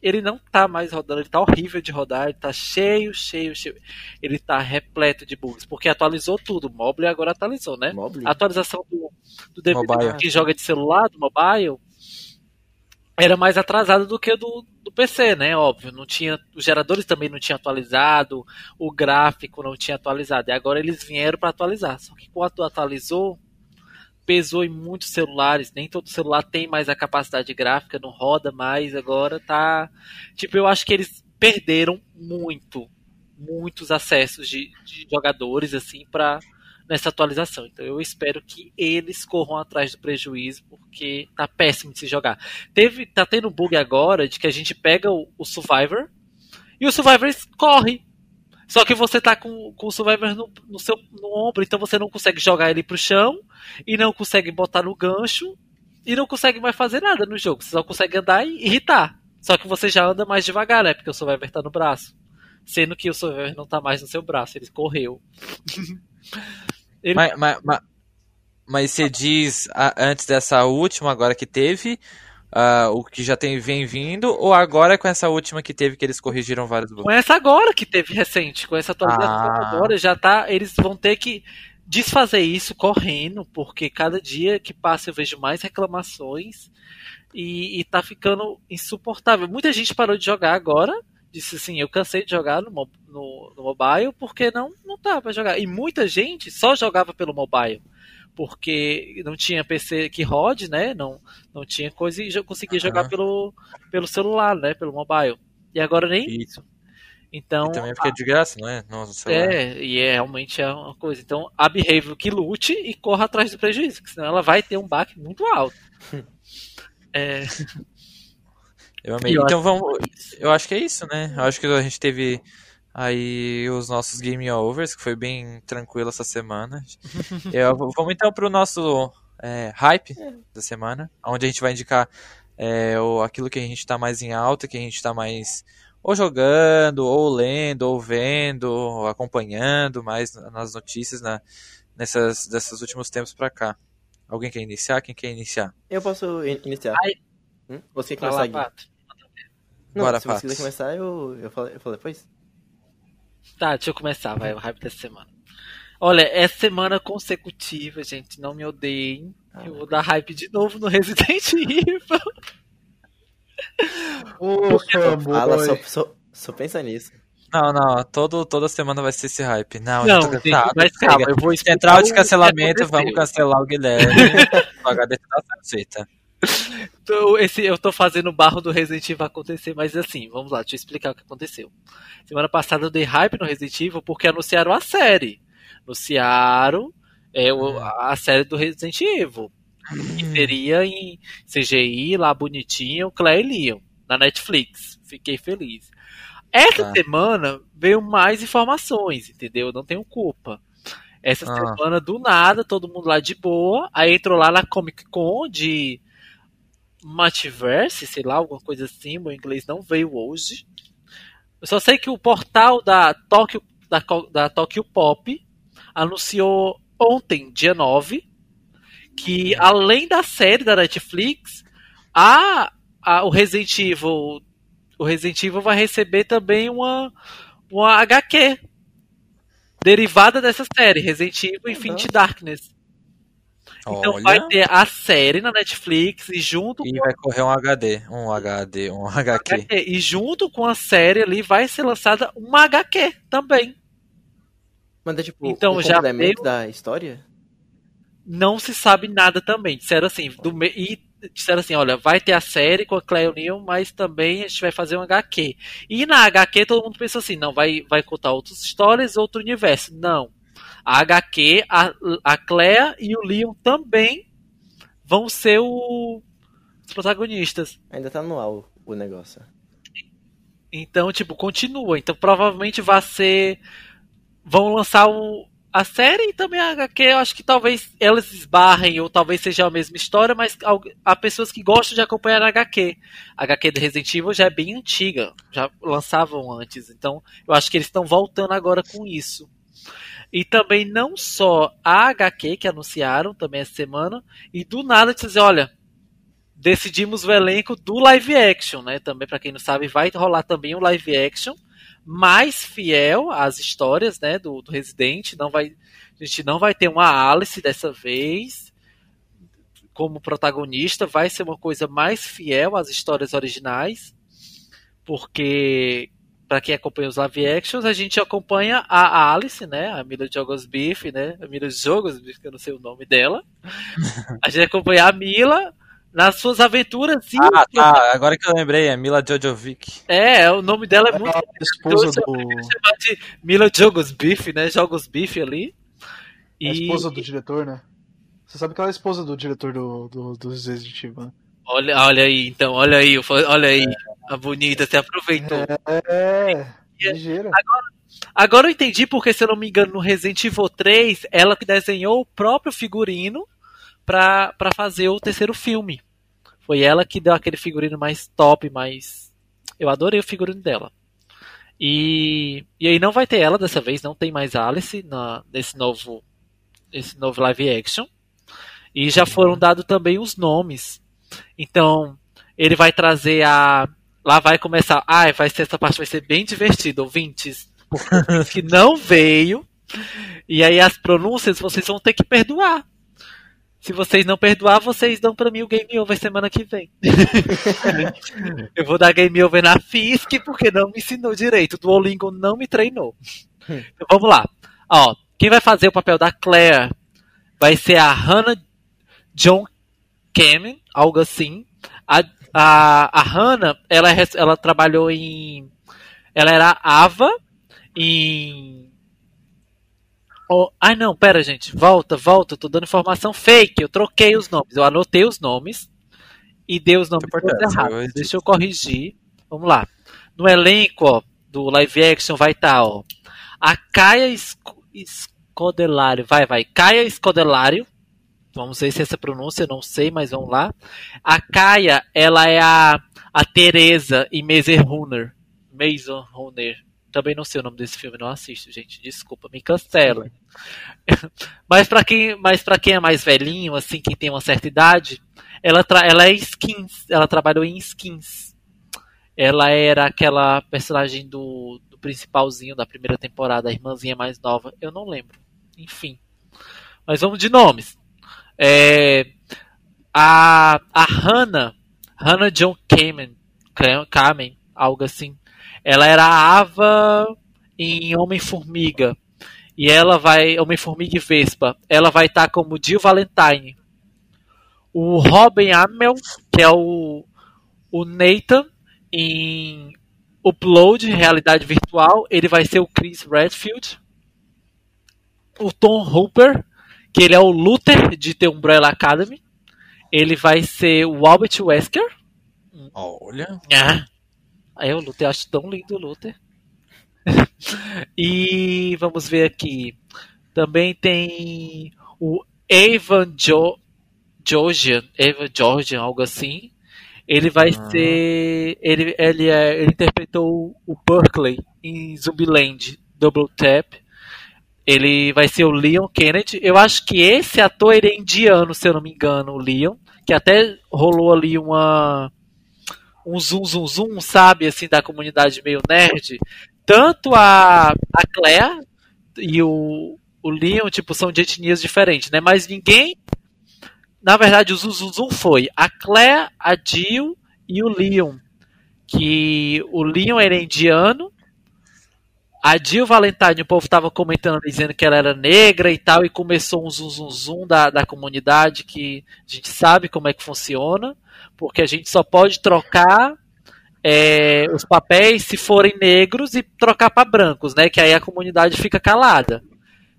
Ele não tá mais rodando, ele tá horrível de rodar, ele tá cheio, cheio, cheio. Ele tá repleto de bugs, porque atualizou tudo. Moblin agora atualizou, né? Moblin? A atualização do, do DVD Mobile. que joga de celular, do mobile, era mais atrasada do que do, do PC, né? Óbvio. Não tinha, os geradores também não tinham atualizado, o gráfico não tinha atualizado. E agora eles vieram para atualizar. Só que quando atualizou, pesou em muitos celulares. Nem todo celular tem mais a capacidade gráfica, não roda mais. Agora tá. Tipo, eu acho que eles perderam muito, muitos acessos de, de jogadores, assim, para nessa atualização. Então eu espero que eles corram atrás do prejuízo, porque tá péssimo de se jogar. Teve, tá tendo bug agora de que a gente pega o, o Survivor e o Survivor corre. Só que você tá com, com o Survivor no, no seu no ombro, então você não consegue jogar ele pro chão e não consegue botar no gancho e não consegue mais fazer nada no jogo. Você só consegue andar e irritar. Só que você já anda mais devagar, né? Porque o Survivor tá no braço. Sendo que o Survivor não tá mais no seu braço, ele correu. Ele- Mas, mas, mas, mas você diz antes dessa última agora que teve, ah, o que já tem vem vindo, ou agora com essa última que teve que eles corrigiram vários bugs? Com essa agora que teve recente, com essa atualização Ah. agora, já tá. Eles vão ter que desfazer isso correndo, porque cada dia que passa eu vejo mais reclamações e, e tá ficando insuportável. Muita gente parou de jogar agora. Disse assim, eu cansei de jogar no, no, no mobile porque não, não dá pra jogar. E muita gente só jogava pelo mobile. Porque não tinha PC que rode, né? Não, não tinha coisa e jo- conseguia jogar pelo, pelo celular, né? Pelo mobile. E agora nem isso. Então, E também é de graça, não é? Celular. é, e é realmente é uma coisa. Então, a Behavior que lute e corra atrás do prejuízo, porque senão ela vai ter um baque muito alto. É, Eu amei. Eu Então acho vamos. Eu acho que é isso, né? Eu acho que a gente teve aí os nossos game overs, que foi bem tranquilo essa semana. Eu, vamos então pro nosso é, hype da semana, onde a gente vai indicar é, o, aquilo que a gente tá mais em alta, que a gente tá mais ou jogando, ou lendo, ou vendo, ou acompanhando mais nas notícias na, nessas, desses últimos tempos pra cá. Alguém quer iniciar? Quem quer iniciar? Eu posso in- iniciar. Ai. Hum? Você Gui? Pato. Não, Bora, se você quiser começar, eu, eu, falo, eu falo depois. Tá, deixa eu começar, vai, o hype dessa semana. Olha, é semana consecutiva, gente, não me odeiem. Eu vou dar hype de novo no Resident Evil. Ô, Fala, só, só, só pensa nisso. Não, não, todo, toda semana vai ser esse hype. Não, Não, gente, cansado. mas calma, eu vou Central o de cancelamento, vamos cancelar o Guilherme. Pagar detonação feita. Então, esse, eu tô fazendo o barro do Resident Evil acontecer, mas assim, vamos lá, deixa eu explicar o que aconteceu. Semana passada eu dei hype no Resident Evil porque anunciaram a série. Anunciaram é, o- a série do Resident Evil. Que seria em CGI, lá bonitinho, Claire e Leon, na Netflix. Fiquei feliz. Essa Tá. semana veio mais informações, entendeu? Eu não tenho culpa. Essa Ah. semana, do nada, todo mundo lá de boa. Aí entrou lá na Comic Con de Multiverse, sei lá, alguma coisa assim. Meu inglês não veio hoje. Eu só sei que o portal da Tokyo, da, da Tokyo Pop anunciou ontem, dia 9, que além da série da Netflix, a, a- o Resident Evil. O Resident Evil vai receber também uma, uma HQ derivada dessa série, Resident Evil Infinity Darkness. Então Olha, vai ter a série na Netflix e junto e vai correr um HD, um HD, um HQ. HQ. E junto com a série ali vai ser lançada uma HQ também. Mas é tipo Então, um já complemento veio- da história? Não se sabe nada também. Disseram assim, do me- e disseram assim, olha, vai ter a série com a Claire O'Neill, mas também a gente vai fazer um HQ. E na HQ todo mundo pensa assim, não, vai, vai contar outras histórias, outro universo. Não. A HQ, a, a Claire e o Leon também vão ser o- os protagonistas. Ainda tá no ar o, o negócio. Então, tipo, continua. Então, provavelmente vai ser. Vão lançar o... a série e também a HQ. Eu acho que talvez elas esbarrem, ou talvez seja a mesma história, mas há pessoas que gostam de acompanhar a HQ. A HQ do Resident Evil já é bem antiga, já lançavam antes. Então, eu acho que eles estão voltando agora com isso. E também não só a HQ que anunciaram também essa semana, e do nada dizer, olha, decidimos o elenco do live action, né? Também para quem não sabe, vai rolar também o live action mais fiel às histórias, né, do, do Resident. Não vai, a gente não vai ter uma Alice dessa vez como protagonista, vai ser uma coisa mais fiel às histórias originais, porque para quem acompanha os live actions, a gente acompanha a Alice, né, a Mila Jogos Beef, né, a Mila Jogos Beef, que eu não sei o nome dela. A gente acompanha a Mila nas suas aventuras e Ah, tá. Agora que eu lembrei, é Mila Jojovic. é, o nome dela é muito A esposa do. de Mila Jogos Beef, né? Jogos Beef ali. A esposa do diretor, né? Você sabe que ela é a esposa do diretor do, do, do Resident Evil, né? Olha, olha aí, então, olha aí, olha aí. A bonita, você aproveitou. É, ligeira. Agora eu entendi porque, se eu não me engano, no Resident Evil 3, ela que desenhou o próprio figurino pra, pra fazer o terceiro filme. Foi ela que deu aquele figurino mais top, mais. Eu adorei o figurino dela. E, e aí não vai ter ela dessa vez, não tem mais Alice na, nesse novo esse novo live action. E já foram dados também os nomes. Então, ele vai trazer a. Lá vai começar. Ai, vai ser essa parte vai ser bem divertida, ouvintes. Que não veio. E aí as pronúncias vocês vão ter que perdoar. Se vocês não perdoar, vocês dão pra mim o game over semana que vem. Eu vou dar game over na FISC porque não me ensinou direito. O Duolingo não me treinou. Então, vamos lá. Ó, quem vai fazer o papel da Claire vai ser a Hannah John Kamen, algo assim. A, a, a Hannah, ela, é ela trabalhou em. Ela era Ava em. Oh, ai não, pera gente, volta, volta, tô dando informação fake, eu troquei os nomes, eu anotei os nomes e dei os nomes errados. Deixa eu corrigir. Vamos lá. No elenco ó, do live action vai estar ó, a Caia Esco- Escodelário, vai, vai, Caia Escodelário. Vamos ver se essa pronúncia, não sei, mas vamos lá. A Caia, ela é a, a Teresa em Maze Runner. Maze Runner. Também não sei o nome desse filme, não assisto, gente. Desculpa, me cancela. mas para quem, mas para quem é mais velhinho, assim, quem tem uma certa idade, ela, ela é skins, ela trabalhou em skins. Ela era aquela personagem do, do principalzinho da primeira temporada, a irmãzinha mais nova. Eu não lembro. Enfim. Mas vamos de nomes. É, a, a Hannah, Hannah John Kamen, Kamen, algo assim. Ela era a Ava em Homem-Formiga. E ela vai, Homem-Formiga e Vespa, ela vai estar como Jill Valentine. O Robin Amell, que é o, o Nathan em Upload, realidade virtual, ele vai ser o Chris Redfield. O Tom Hooper, que ele é o Luther de The Umbrella Academy. Ele vai ser o Albert Wesker. Olha. Ah, aí o Luther, eu acho tão lindo o Luther. e vamos ver aqui. Também tem o Evan jo Georgian, Evan Georgian, algo assim. Ele vai Ah. ser. Ele, ele, é, ele interpretou o Berkeley em Zumbiland Double Tap. Ele vai ser o Leon Kennedy. Eu acho que esse ator ele é indiano, se eu não me engano, o Leon. Que até rolou ali uma. Um zoom, zoom, zoom, sabe? Assim, da comunidade meio nerd. Tanto a, a Claire e o, o Leon, tipo, são de etnias diferentes, né? Mas ninguém. Na verdade, o zoom, zoom, zoom foi a Claire, a Jill e o Leon. Que o Leon era indiano. A Jill Valentine, o povo tava comentando, dizendo que ela era negra e tal, e começou um zoom, zoom, zoom da, da comunidade, que a gente sabe como é que funciona, porque a gente só pode trocar é, os papéis se forem negros e trocar para brancos, né? Que aí a comunidade fica calada.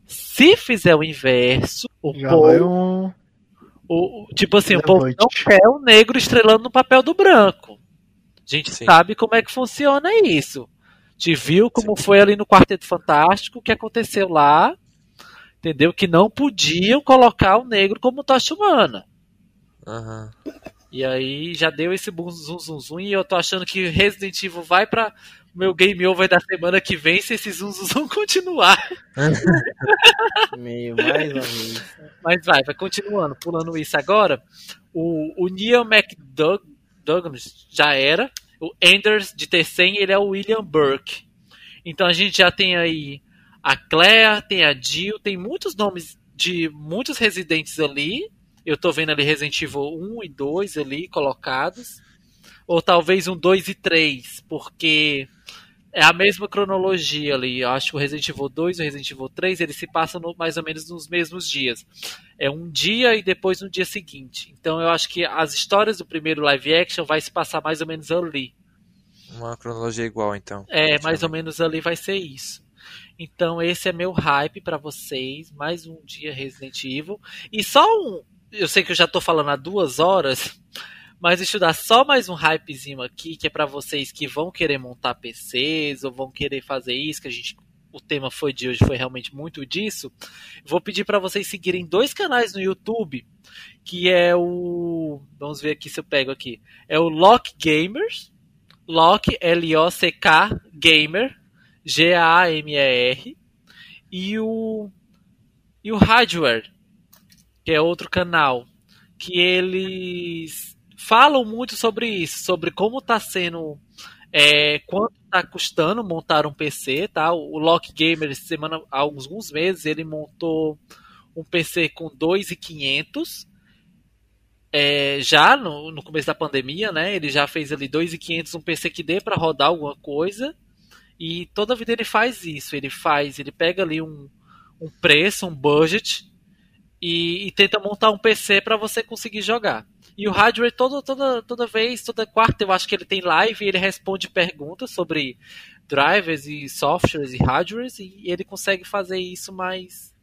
Se fizer o inverso, o Já povo um. o, tipo assim, o povo Levante. não quer o negro estrelando no papel do branco. A gente Sim. sabe como é que funciona isso. Te viu como foi ali no Quarteto Fantástico, o que aconteceu lá, entendeu? Que não podiam colocar o negro como tocha humana. Aham. E aí já deu esse bum zum zum zum e eu tô achando que Resident Evil vai pra o meu game over da semana que vem se esse zum zum zum continuar. Meio mais ou menos. Mas vai, vai continuando, pulando isso agora. O, o Neil McDouglas já era. O Anders de T100, ele é o William Burke. Então a gente já tem aí a Claire, tem a Jill, tem muitos nomes de muitos residentes ali. Eu tô vendo ali Resident Evil 1 e 2 ali colocados. Ou talvez um 2 e 3, porque é a mesma cronologia ali. Eu acho que o Resident Evil 2 e o Resident Evil 3 eles se passam no- mais ou menos nos mesmos dias. É um dia e depois no dia seguinte. Então eu acho que as histórias do primeiro live action vai se passar mais ou menos ali. Uma cronologia igual, então. É, mais ou menos ali vai ser isso. Então esse é meu hype pra vocês. Mais um dia Resident Evil. E só um. Eu sei que eu já tô falando há duas horas. Mas deixa eu dar só mais um hypezinho aqui, que é pra vocês que vão querer montar PCs ou vão querer fazer isso, que a gente. O tema foi de hoje foi realmente muito disso. Vou pedir pra vocês seguirem dois canais no YouTube, que é o. Vamos ver aqui se eu pego aqui. É o Lock Gamers. Lock, L-O-C-K, Gamer, G-A-M-E-R, e o, e o Hardware, que é outro canal, que eles falam muito sobre isso, sobre como está sendo, é, quanto está custando montar um PC, tá? O Lock Gamer, semana, há alguns meses, ele montou um PC com 2,500, é, já no, no começo da pandemia, né? Ele já fez ali 2.500 um PC que dê para rodar alguma coisa. E toda vida ele faz isso. Ele faz, ele pega ali um, um preço, um budget e, e tenta montar um PC para você conseguir jogar. E o hardware toda, toda, toda vez, toda quarta, eu acho que ele tem live e ele responde perguntas sobre drivers e softwares e hardwares e ele consegue fazer isso mais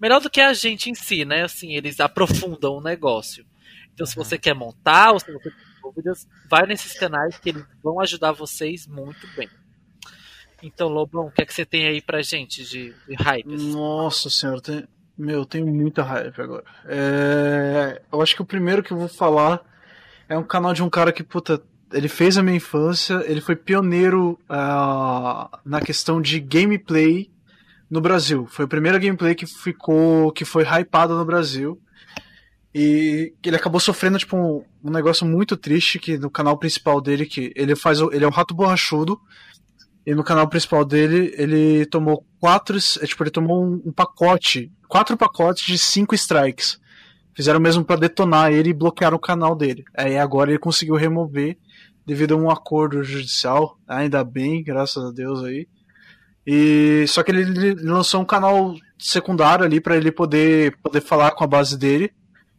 melhor do que a gente em si, né? Assim, eles aprofundam o negócio. Então, se você quer montar ou se você tem dúvidas, vai nesses canais que eles vão ajudar vocês muito bem. Então, Lobão, o que é que você tem aí pra gente de, de hypes? Nossa senhora, tem... meu, eu tenho muita raiva agora. É, Eu acho que o primeiro que eu vou falar é um canal de um cara que, puta, ele fez a minha infância, ele foi pioneiro ah, na questão de gameplay no Brasil. Foi a primeira gameplay que ficou, que foi hypada no Brasil. E ele acabou sofrendo, tipo, um, um negócio muito triste que no canal principal dele, que ele faz, o- ele é um rato borrachudo, e no canal principal dele, ele tomou quatro. é, Tipo, ele tomou um, um pacote. Quatro pacotes de cinco strikes. Fizeram mesmo pra detonar ele e bloquearam o canal dele. Aí agora ele conseguiu remover devido a um acordo judicial. Ainda bem, graças a Deus aí. E só que ele, lançou um canal secundário ali pra ele poder, poder falar com a base dele,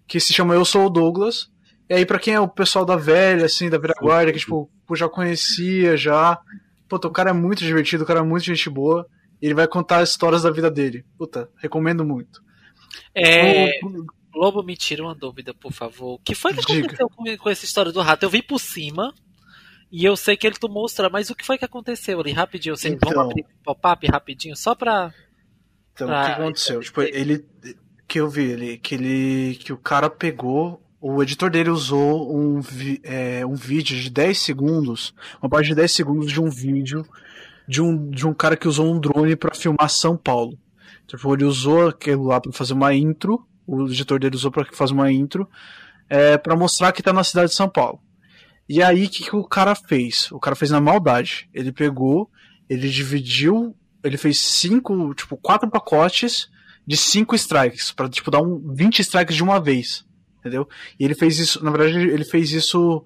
que se chama Eu Sou o Douglas. E aí, pra quem é o pessoal da velha, assim, da velha guarda, que, tipo, pô, já conhecia, já. Puta, o cara é muito divertido, o cara é muito gente boa. Ele vai contar as histórias da vida dele. Puta, recomendo muito. É, O- Lobo, me tira uma dúvida, por favor. O que foi que Diga. aconteceu com, com essa história do rato? Eu vi por cima e eu sei que ele tomou os tra- mas o que foi que aconteceu ali? Rapidinho, vocês Então. vão abrir pop-up rapidinho, só pra. Então, Ah, o que aconteceu? Tipo, ele. Que eu vi ele, que ele. Que o cara pegou o editor dele usou um, é, um vídeo de 10 segundos, uma parte de 10 segundos de um vídeo de um, de um cara que usou um drone para filmar São Paulo. Então, ele usou aquilo lá para fazer uma intro, o editor dele usou para fazer uma intro, é, para mostrar que tá na cidade de São Paulo. E aí, o que, que o cara fez? O cara fez na maldade. Ele pegou, ele dividiu, ele fez cinco, tipo, quatro pacotes de cinco strikes, para tipo, dar um 20 strikes de uma vez. Entendeu? E ele fez isso, na verdade, ele fez isso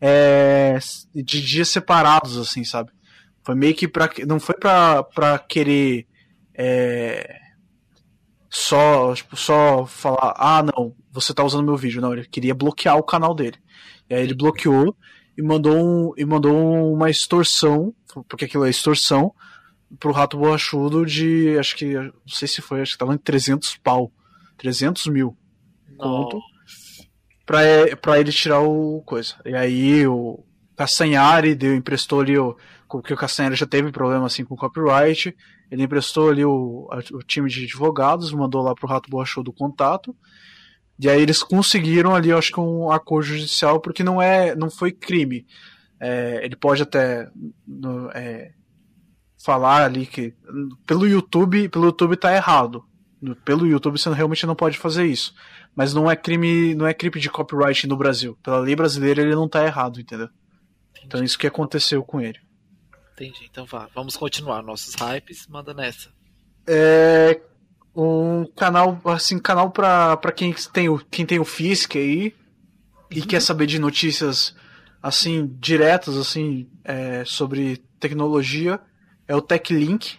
é, de dias separados, assim, sabe? Foi meio que pra. Não foi pra, pra querer. É, só, tipo, só falar, ah, não, você tá usando meu vídeo. Não, ele queria bloquear o canal dele. E aí ele bloqueou e mandou, um, e mandou uma extorsão, porque aquilo é extorsão, pro Rato Borrachudo de, acho que, não sei se foi, acho que tava em 300 pau. 300 mil conto pra, pra ele tirar o coisa. E aí o Castanhari deu, emprestou ali o. Porque o Castanhari já teve problema assim com copyright. Ele emprestou ali o, o time de advogados, mandou lá pro Rato Borrachudo o contato. E aí eles conseguiram ali, eu acho que um acordo judicial, porque não é, não foi crime. É, ele pode até no- é, falar ali que pelo YouTube, pelo YouTube tá errado. Pelo YouTube você realmente não pode fazer isso. Mas não é crime, não é crime de copyright no Brasil. Pela lei brasileira ele não tá errado, entendeu? Então isso que aconteceu com ele. Entendi. Então vá, vamos continuar nossos hypes, manda nessa. É um canal, assim, canal pra, pra quem tem o quem tem o Fisk aí e quer saber de notícias assim diretas assim é, sobre tecnologia é o TechLink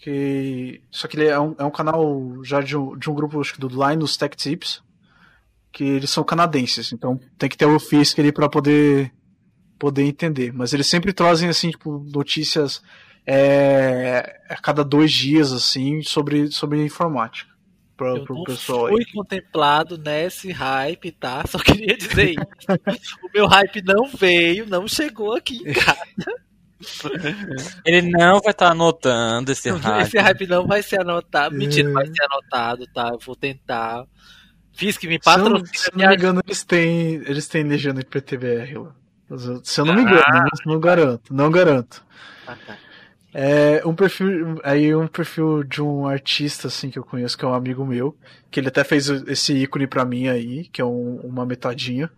que só que ele é um, é um canal já de um, de um grupo acho que do Linus Tech Tips que eles são canadenses então tem que ter o Fisk ali para poder poder entender mas eles sempre trazem assim tipo notícias é, a cada dois dias assim sobre sobre informática para Eu o não pessoal aí. fui contemplado nesse hype, tá? Só queria dizer isso. o meu hype não veio, não chegou aqui em casa. Ele não vai estar anotando esse hype. Esse hype não vai ser anotado. Mentira, É. vai ser anotado, tá? Eu vou tentar. Fiz que me Se patrocina, se eu me não me engano, eles têm, eles têm legenda em PTBR lá. Se eu não me engano, não, não garanto, não garanto. Ah, tá. É um perfil, aí um perfil de um artista assim que eu conheço, que é um amigo meu, que ele até fez esse ícone pra mim aí, que é um- uma metadinha.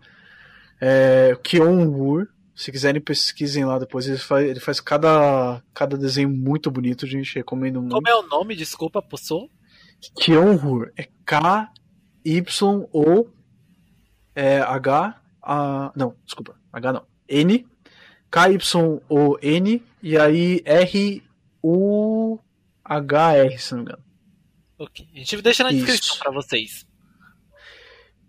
É, Kion se quiserem pesquisem lá depois, ele faz, ele faz cada, cada desenho muito bonito, gente, recomendo muito. Como é o nome? Desculpa, Possou? Kyonhur é K-Y-O é, H a, não, desculpa, H não. N K-Y-O-N e aí R-U-H-R, se não me engano. Ok. A gente deixa na descrição pra vocês.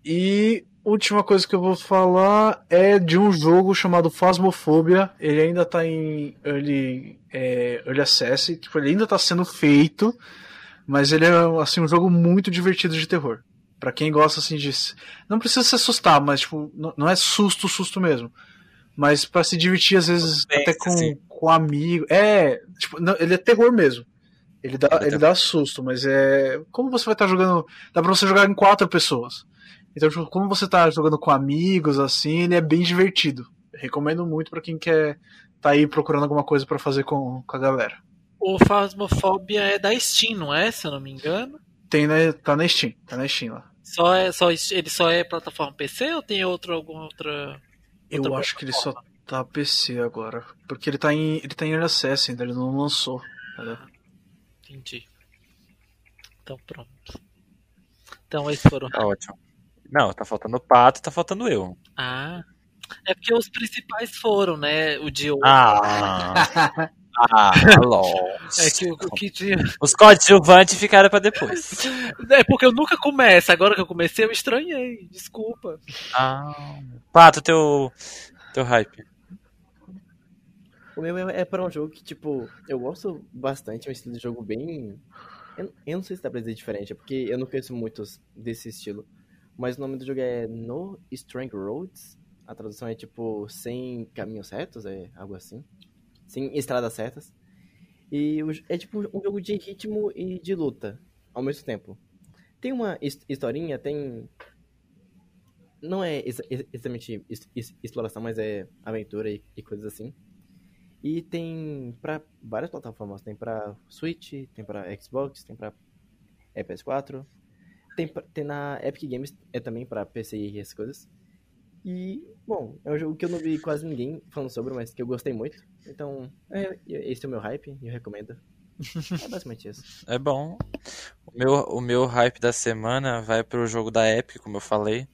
E última coisa que eu vou falar é de um jogo chamado Phasmophobia. Ele ainda tá em early, é, early access, tipo, ele ainda tá sendo feito, mas ele é assim um jogo muito divertido de terror. Pra quem gosta assim de não precisa se assustar, mas tipo, não não é susto, susto mesmo. Mas pra se divertir às vezes Suspense, até com assim. com amigo. É, tipo, não, ele é terror mesmo. Ele dá, Ele ele dá susto, mas é. Como você vai estar jogando. Dá pra você jogar em quatro pessoas. Então, tipo, como você tá jogando com amigos, assim, ele é bem divertido. Eu recomendo muito pra quem quer tá aí procurando alguma coisa pra fazer com, com a galera. O Phasmophobia é da Steam, não é? Se eu não me engano. Tem na, tá na Steam, tá na Steam lá. Só é, só, ele só é plataforma PC ou tem outro, alguma outra. Eu outra acho que ele só tá PC agora. Porque ele tá em. ele tá em early access ainda, ele não lançou. entendeu? Entendi. Então pronto. Então esses foram. Tá ótimo. Não, tá faltando o pato, tá faltando eu. Ah. É porque os principais foram, né? O de hoje. Ah, ah, lógico. É que o, o que tinha. Os coadjuvantes ficaram pra depois. É porque eu nunca começo. Agora que eu comecei, eu estranhei. Desculpa. Ah, pato, teu, teu hype. O meu é, é para um jogo que, tipo, eu gosto bastante, é um estilo de jogo bem. Eu, eu não sei se dá pra dizer diferente, é porque eu não conheço muitos desse estilo. Mas o nome do jogo é No Strang Roads. A tradução é tipo sem caminhos retos, é algo assim. Sem estradas certas. E é tipo um jogo de ritmo e de luta ao mesmo tempo. Tem uma his- historinha, tem. não é exa- ex- exatamente exploração, mas é aventura e, e coisas assim. E tem pra várias plataformas. Tem pra Switch, tem pra Xbox, tem pra é, PS4. Tem, pra- tem na Epic Games é também pra PC e essas coisas. E, bom, é um jogo que eu não vi quase ninguém falando sobre, mas que eu gostei muito. Então, é, esse é o meu hype e eu recomendo. É basicamente isso. É bom. O meu, o meu hype da semana vai pro jogo da Epic, como eu falei.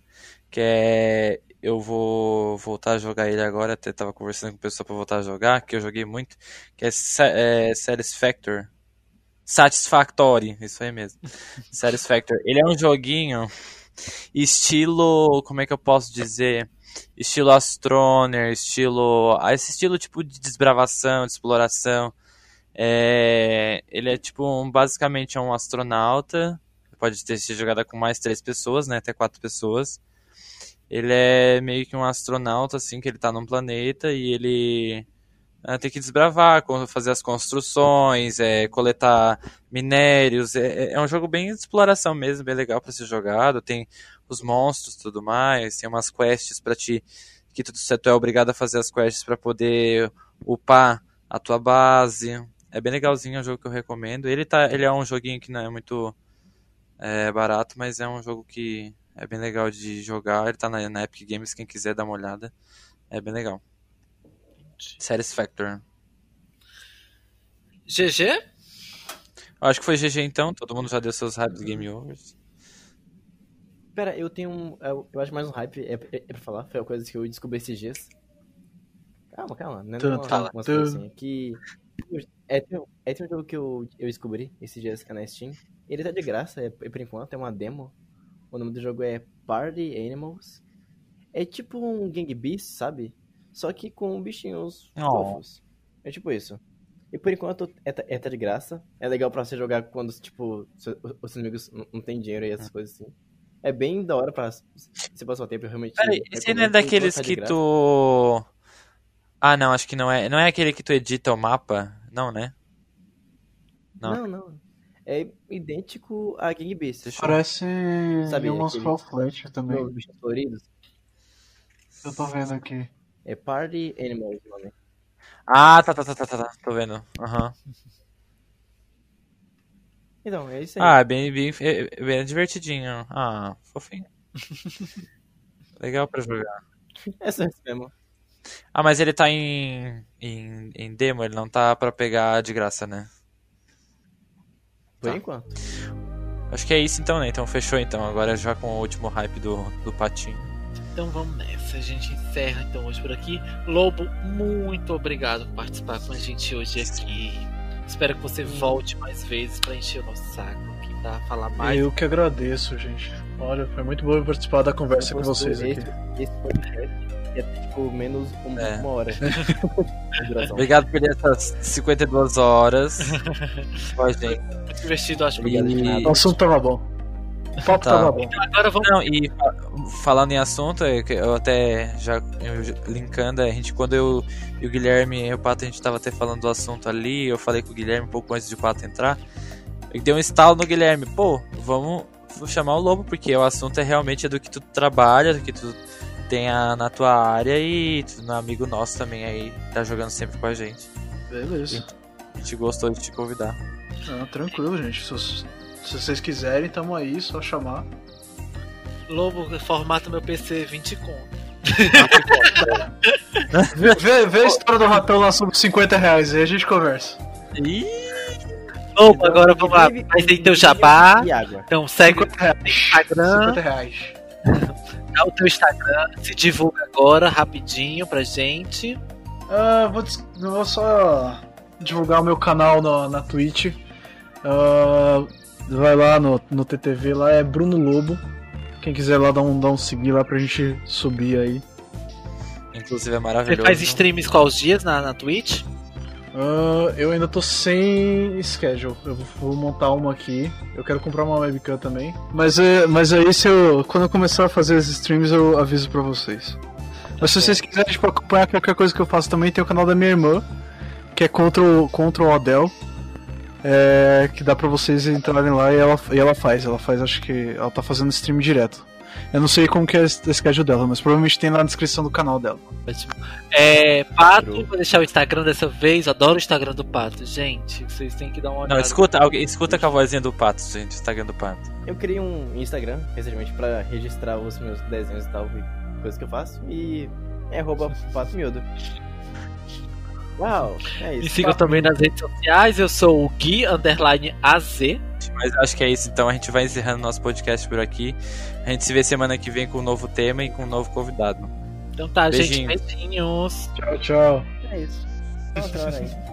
Que é. Eu vou voltar a jogar ele agora. Até tava conversando com o pessoal pra voltar a jogar, que eu joguei muito. Que é, é Satisfactor. Satisfactory, isso aí mesmo. Satisfactor. Ele é um joguinho estilo. Como é que eu posso dizer? Estilo Astroner, estilo. ah, Esse estilo tipo de desbravação, de exploração. É, ele é tipo um, basicamente é um astronauta. Pode ter sido jogada com mais três pessoas, né? Até quatro pessoas. Ele é meio que um astronauta, assim, que ele tá num planeta e ele ah, tem que desbravar, fazer as construções, é, coletar minérios. É, é- é um jogo bem de exploração mesmo, bem legal pra ser jogado. Tem os monstros tudo mais, tem umas quests pra ti que tu, tu é obrigado a fazer as quests pra poder upar a tua base. É bem legalzinho, é um jogo que eu recomendo. Ele, tá, ele é um joguinho que não é muito é, barato, mas é um jogo que é bem legal de jogar. Ele tá na, na Epic Games, quem quiser dar uma olhada. É bem legal. Satisfactor. GG? Eu acho que foi GG então, todo mundo já deu seus hypes game overs. Pera, eu tenho um. Eu, eu acho mais um hype, é, é, é pra falar, foi uma coisa que eu descobri esses dias. Calma, calma, né? Tum, Não, fala. umas coisas assim, que. É, tem, um- é, tem um jogo que eu, eu descobri esses dias que é na Steam. Ele tá de graça, é, por enquanto, é uma demo. O nome do jogo é Party Animals. É tipo um Gang Beast, sabe? Só que com bichinhos Oh. fofos. É tipo isso. E por enquanto é, tá- é tá de graça. É legal pra você jogar quando, tipo, seu- os seus amigos não, tem dinheiro e essas coisas assim. É bem da hora pra você passar o tempo, eu realmente. Peraí, esse aí não é daqueles tá que tu. Ah, não, acho que não é. Não é aquele que tu edita o mapa? Não, né? Não. Não, não. É idêntico a Gang Beast. Parece Sabe alguns aquele- Half-Life também. Bichos floridos. Eu tô vendo aqui. É Party Animals o nome. Ah, tá, tá, tá, tá, tá, tá. Tô vendo. Aham. Então, é isso aí. Ah, é bem, bem, é bem divertidinho. Ah, fofinho. Legal pra jogar. É isso mesmo. Ah, mas ele tá em, em, em demo, ele não tá pra pegar de graça, né? Por Tá. enquanto. Acho que é isso então, né? Então fechou então. Agora já com o último hype do, do patinho. Então vamos nessa. A gente encerra então hoje por aqui. Lobo, muito obrigado por participar com a gente hoje aqui. Espero que você volte mais vezes pra encher o nosso saco aqui, pra falar mais. Eu que agradeço, gente. Olha, foi muito bom participar da conversa com vocês aqui. Esse podcast ter, tipo, menos É. uma hora de duração. Obrigado por essas 52 horas a gente. Muito divertido, acho. E-. O assunto tava bom. O papo Tá. tava bom. Agora vamos. Não, e fa- falando em assunto, é eu até já eu linkando, a gente, quando eu e o Guilherme e o Pato, a gente tava até falando do assunto ali, eu falei com o Guilherme um pouco antes de o Pato entrar, e deu um estalo no Guilherme, pô, vamos vou chamar o Lobo, porque o assunto é realmente do que tu trabalha, do que tu tem a- na tua área e tu é um amigo nosso também aí, tá jogando sempre com a gente. Beleza. A gente gostou de te convidar. Ah, tranquilo, gente. Se, os- se vocês quiserem, tamo aí, só chamar. Lobo, formata meu PC 20 conto. Vê, vê, vê a história do ratão lá sobre 50 reais, aí a gente conversa. Ih, Lobo, agora vamos lá. Vai ter teu jabá. E água. Então segue 50 reais. Instagram. 50 reais. dá o teu Instagram. Se divulga agora, rapidinho pra gente. Ah, vou, vou só divulgar o meu canal na, na Twitch. Ah, vai lá no, no TTV, lá é Bruno Lobo. Quem quiser lá dar um, dar um seguir lá pra gente subir aí. inclusive é Você maravilhoso. faz streams quais dias na, na Twitch? Ah, eu ainda tô sem schedule. Eu vou montar uma aqui. Eu quero comprar uma webcam também. Mas, é, mas aí se eu, quando eu começar a fazer as streams eu aviso pra vocês. Mas se vocês quiserem tipo, acompanhar qualquer coisa que eu faço também, tem o canal da minha irmã, que é contra o, contra o Odell. É, que dá pra vocês entrarem lá e ela, e ela faz. Ela faz, acho que. Ela tá fazendo stream direto. Eu não sei como que é o schedule dela, mas provavelmente tem lá na descrição do canal dela. Ótimo. É, Pato, vou deixar o Instagram dessa vez. Adoro o Instagram do Pato. Gente, vocês têm que dar uma olhada. Não, escuta, alguém, escuta com a vozinha do Pato, gente, o Instagram do Pato. Eu criei um Instagram recentemente pra registrar os meus desenhos e tal, e coisas que eu faço. E é arroba pato miúdo. Uau, é Me isso. sigam também nas redes sociais. Eu sou o Gui Underline AZ. Mas acho que é isso, então a gente vai encerrando nosso podcast por aqui. A gente se vê semana que vem com um novo tema e com um novo convidado. Então tá, gente. Beijinhos. Beijinhos. Tchau, tchau. É isso. Hora aí.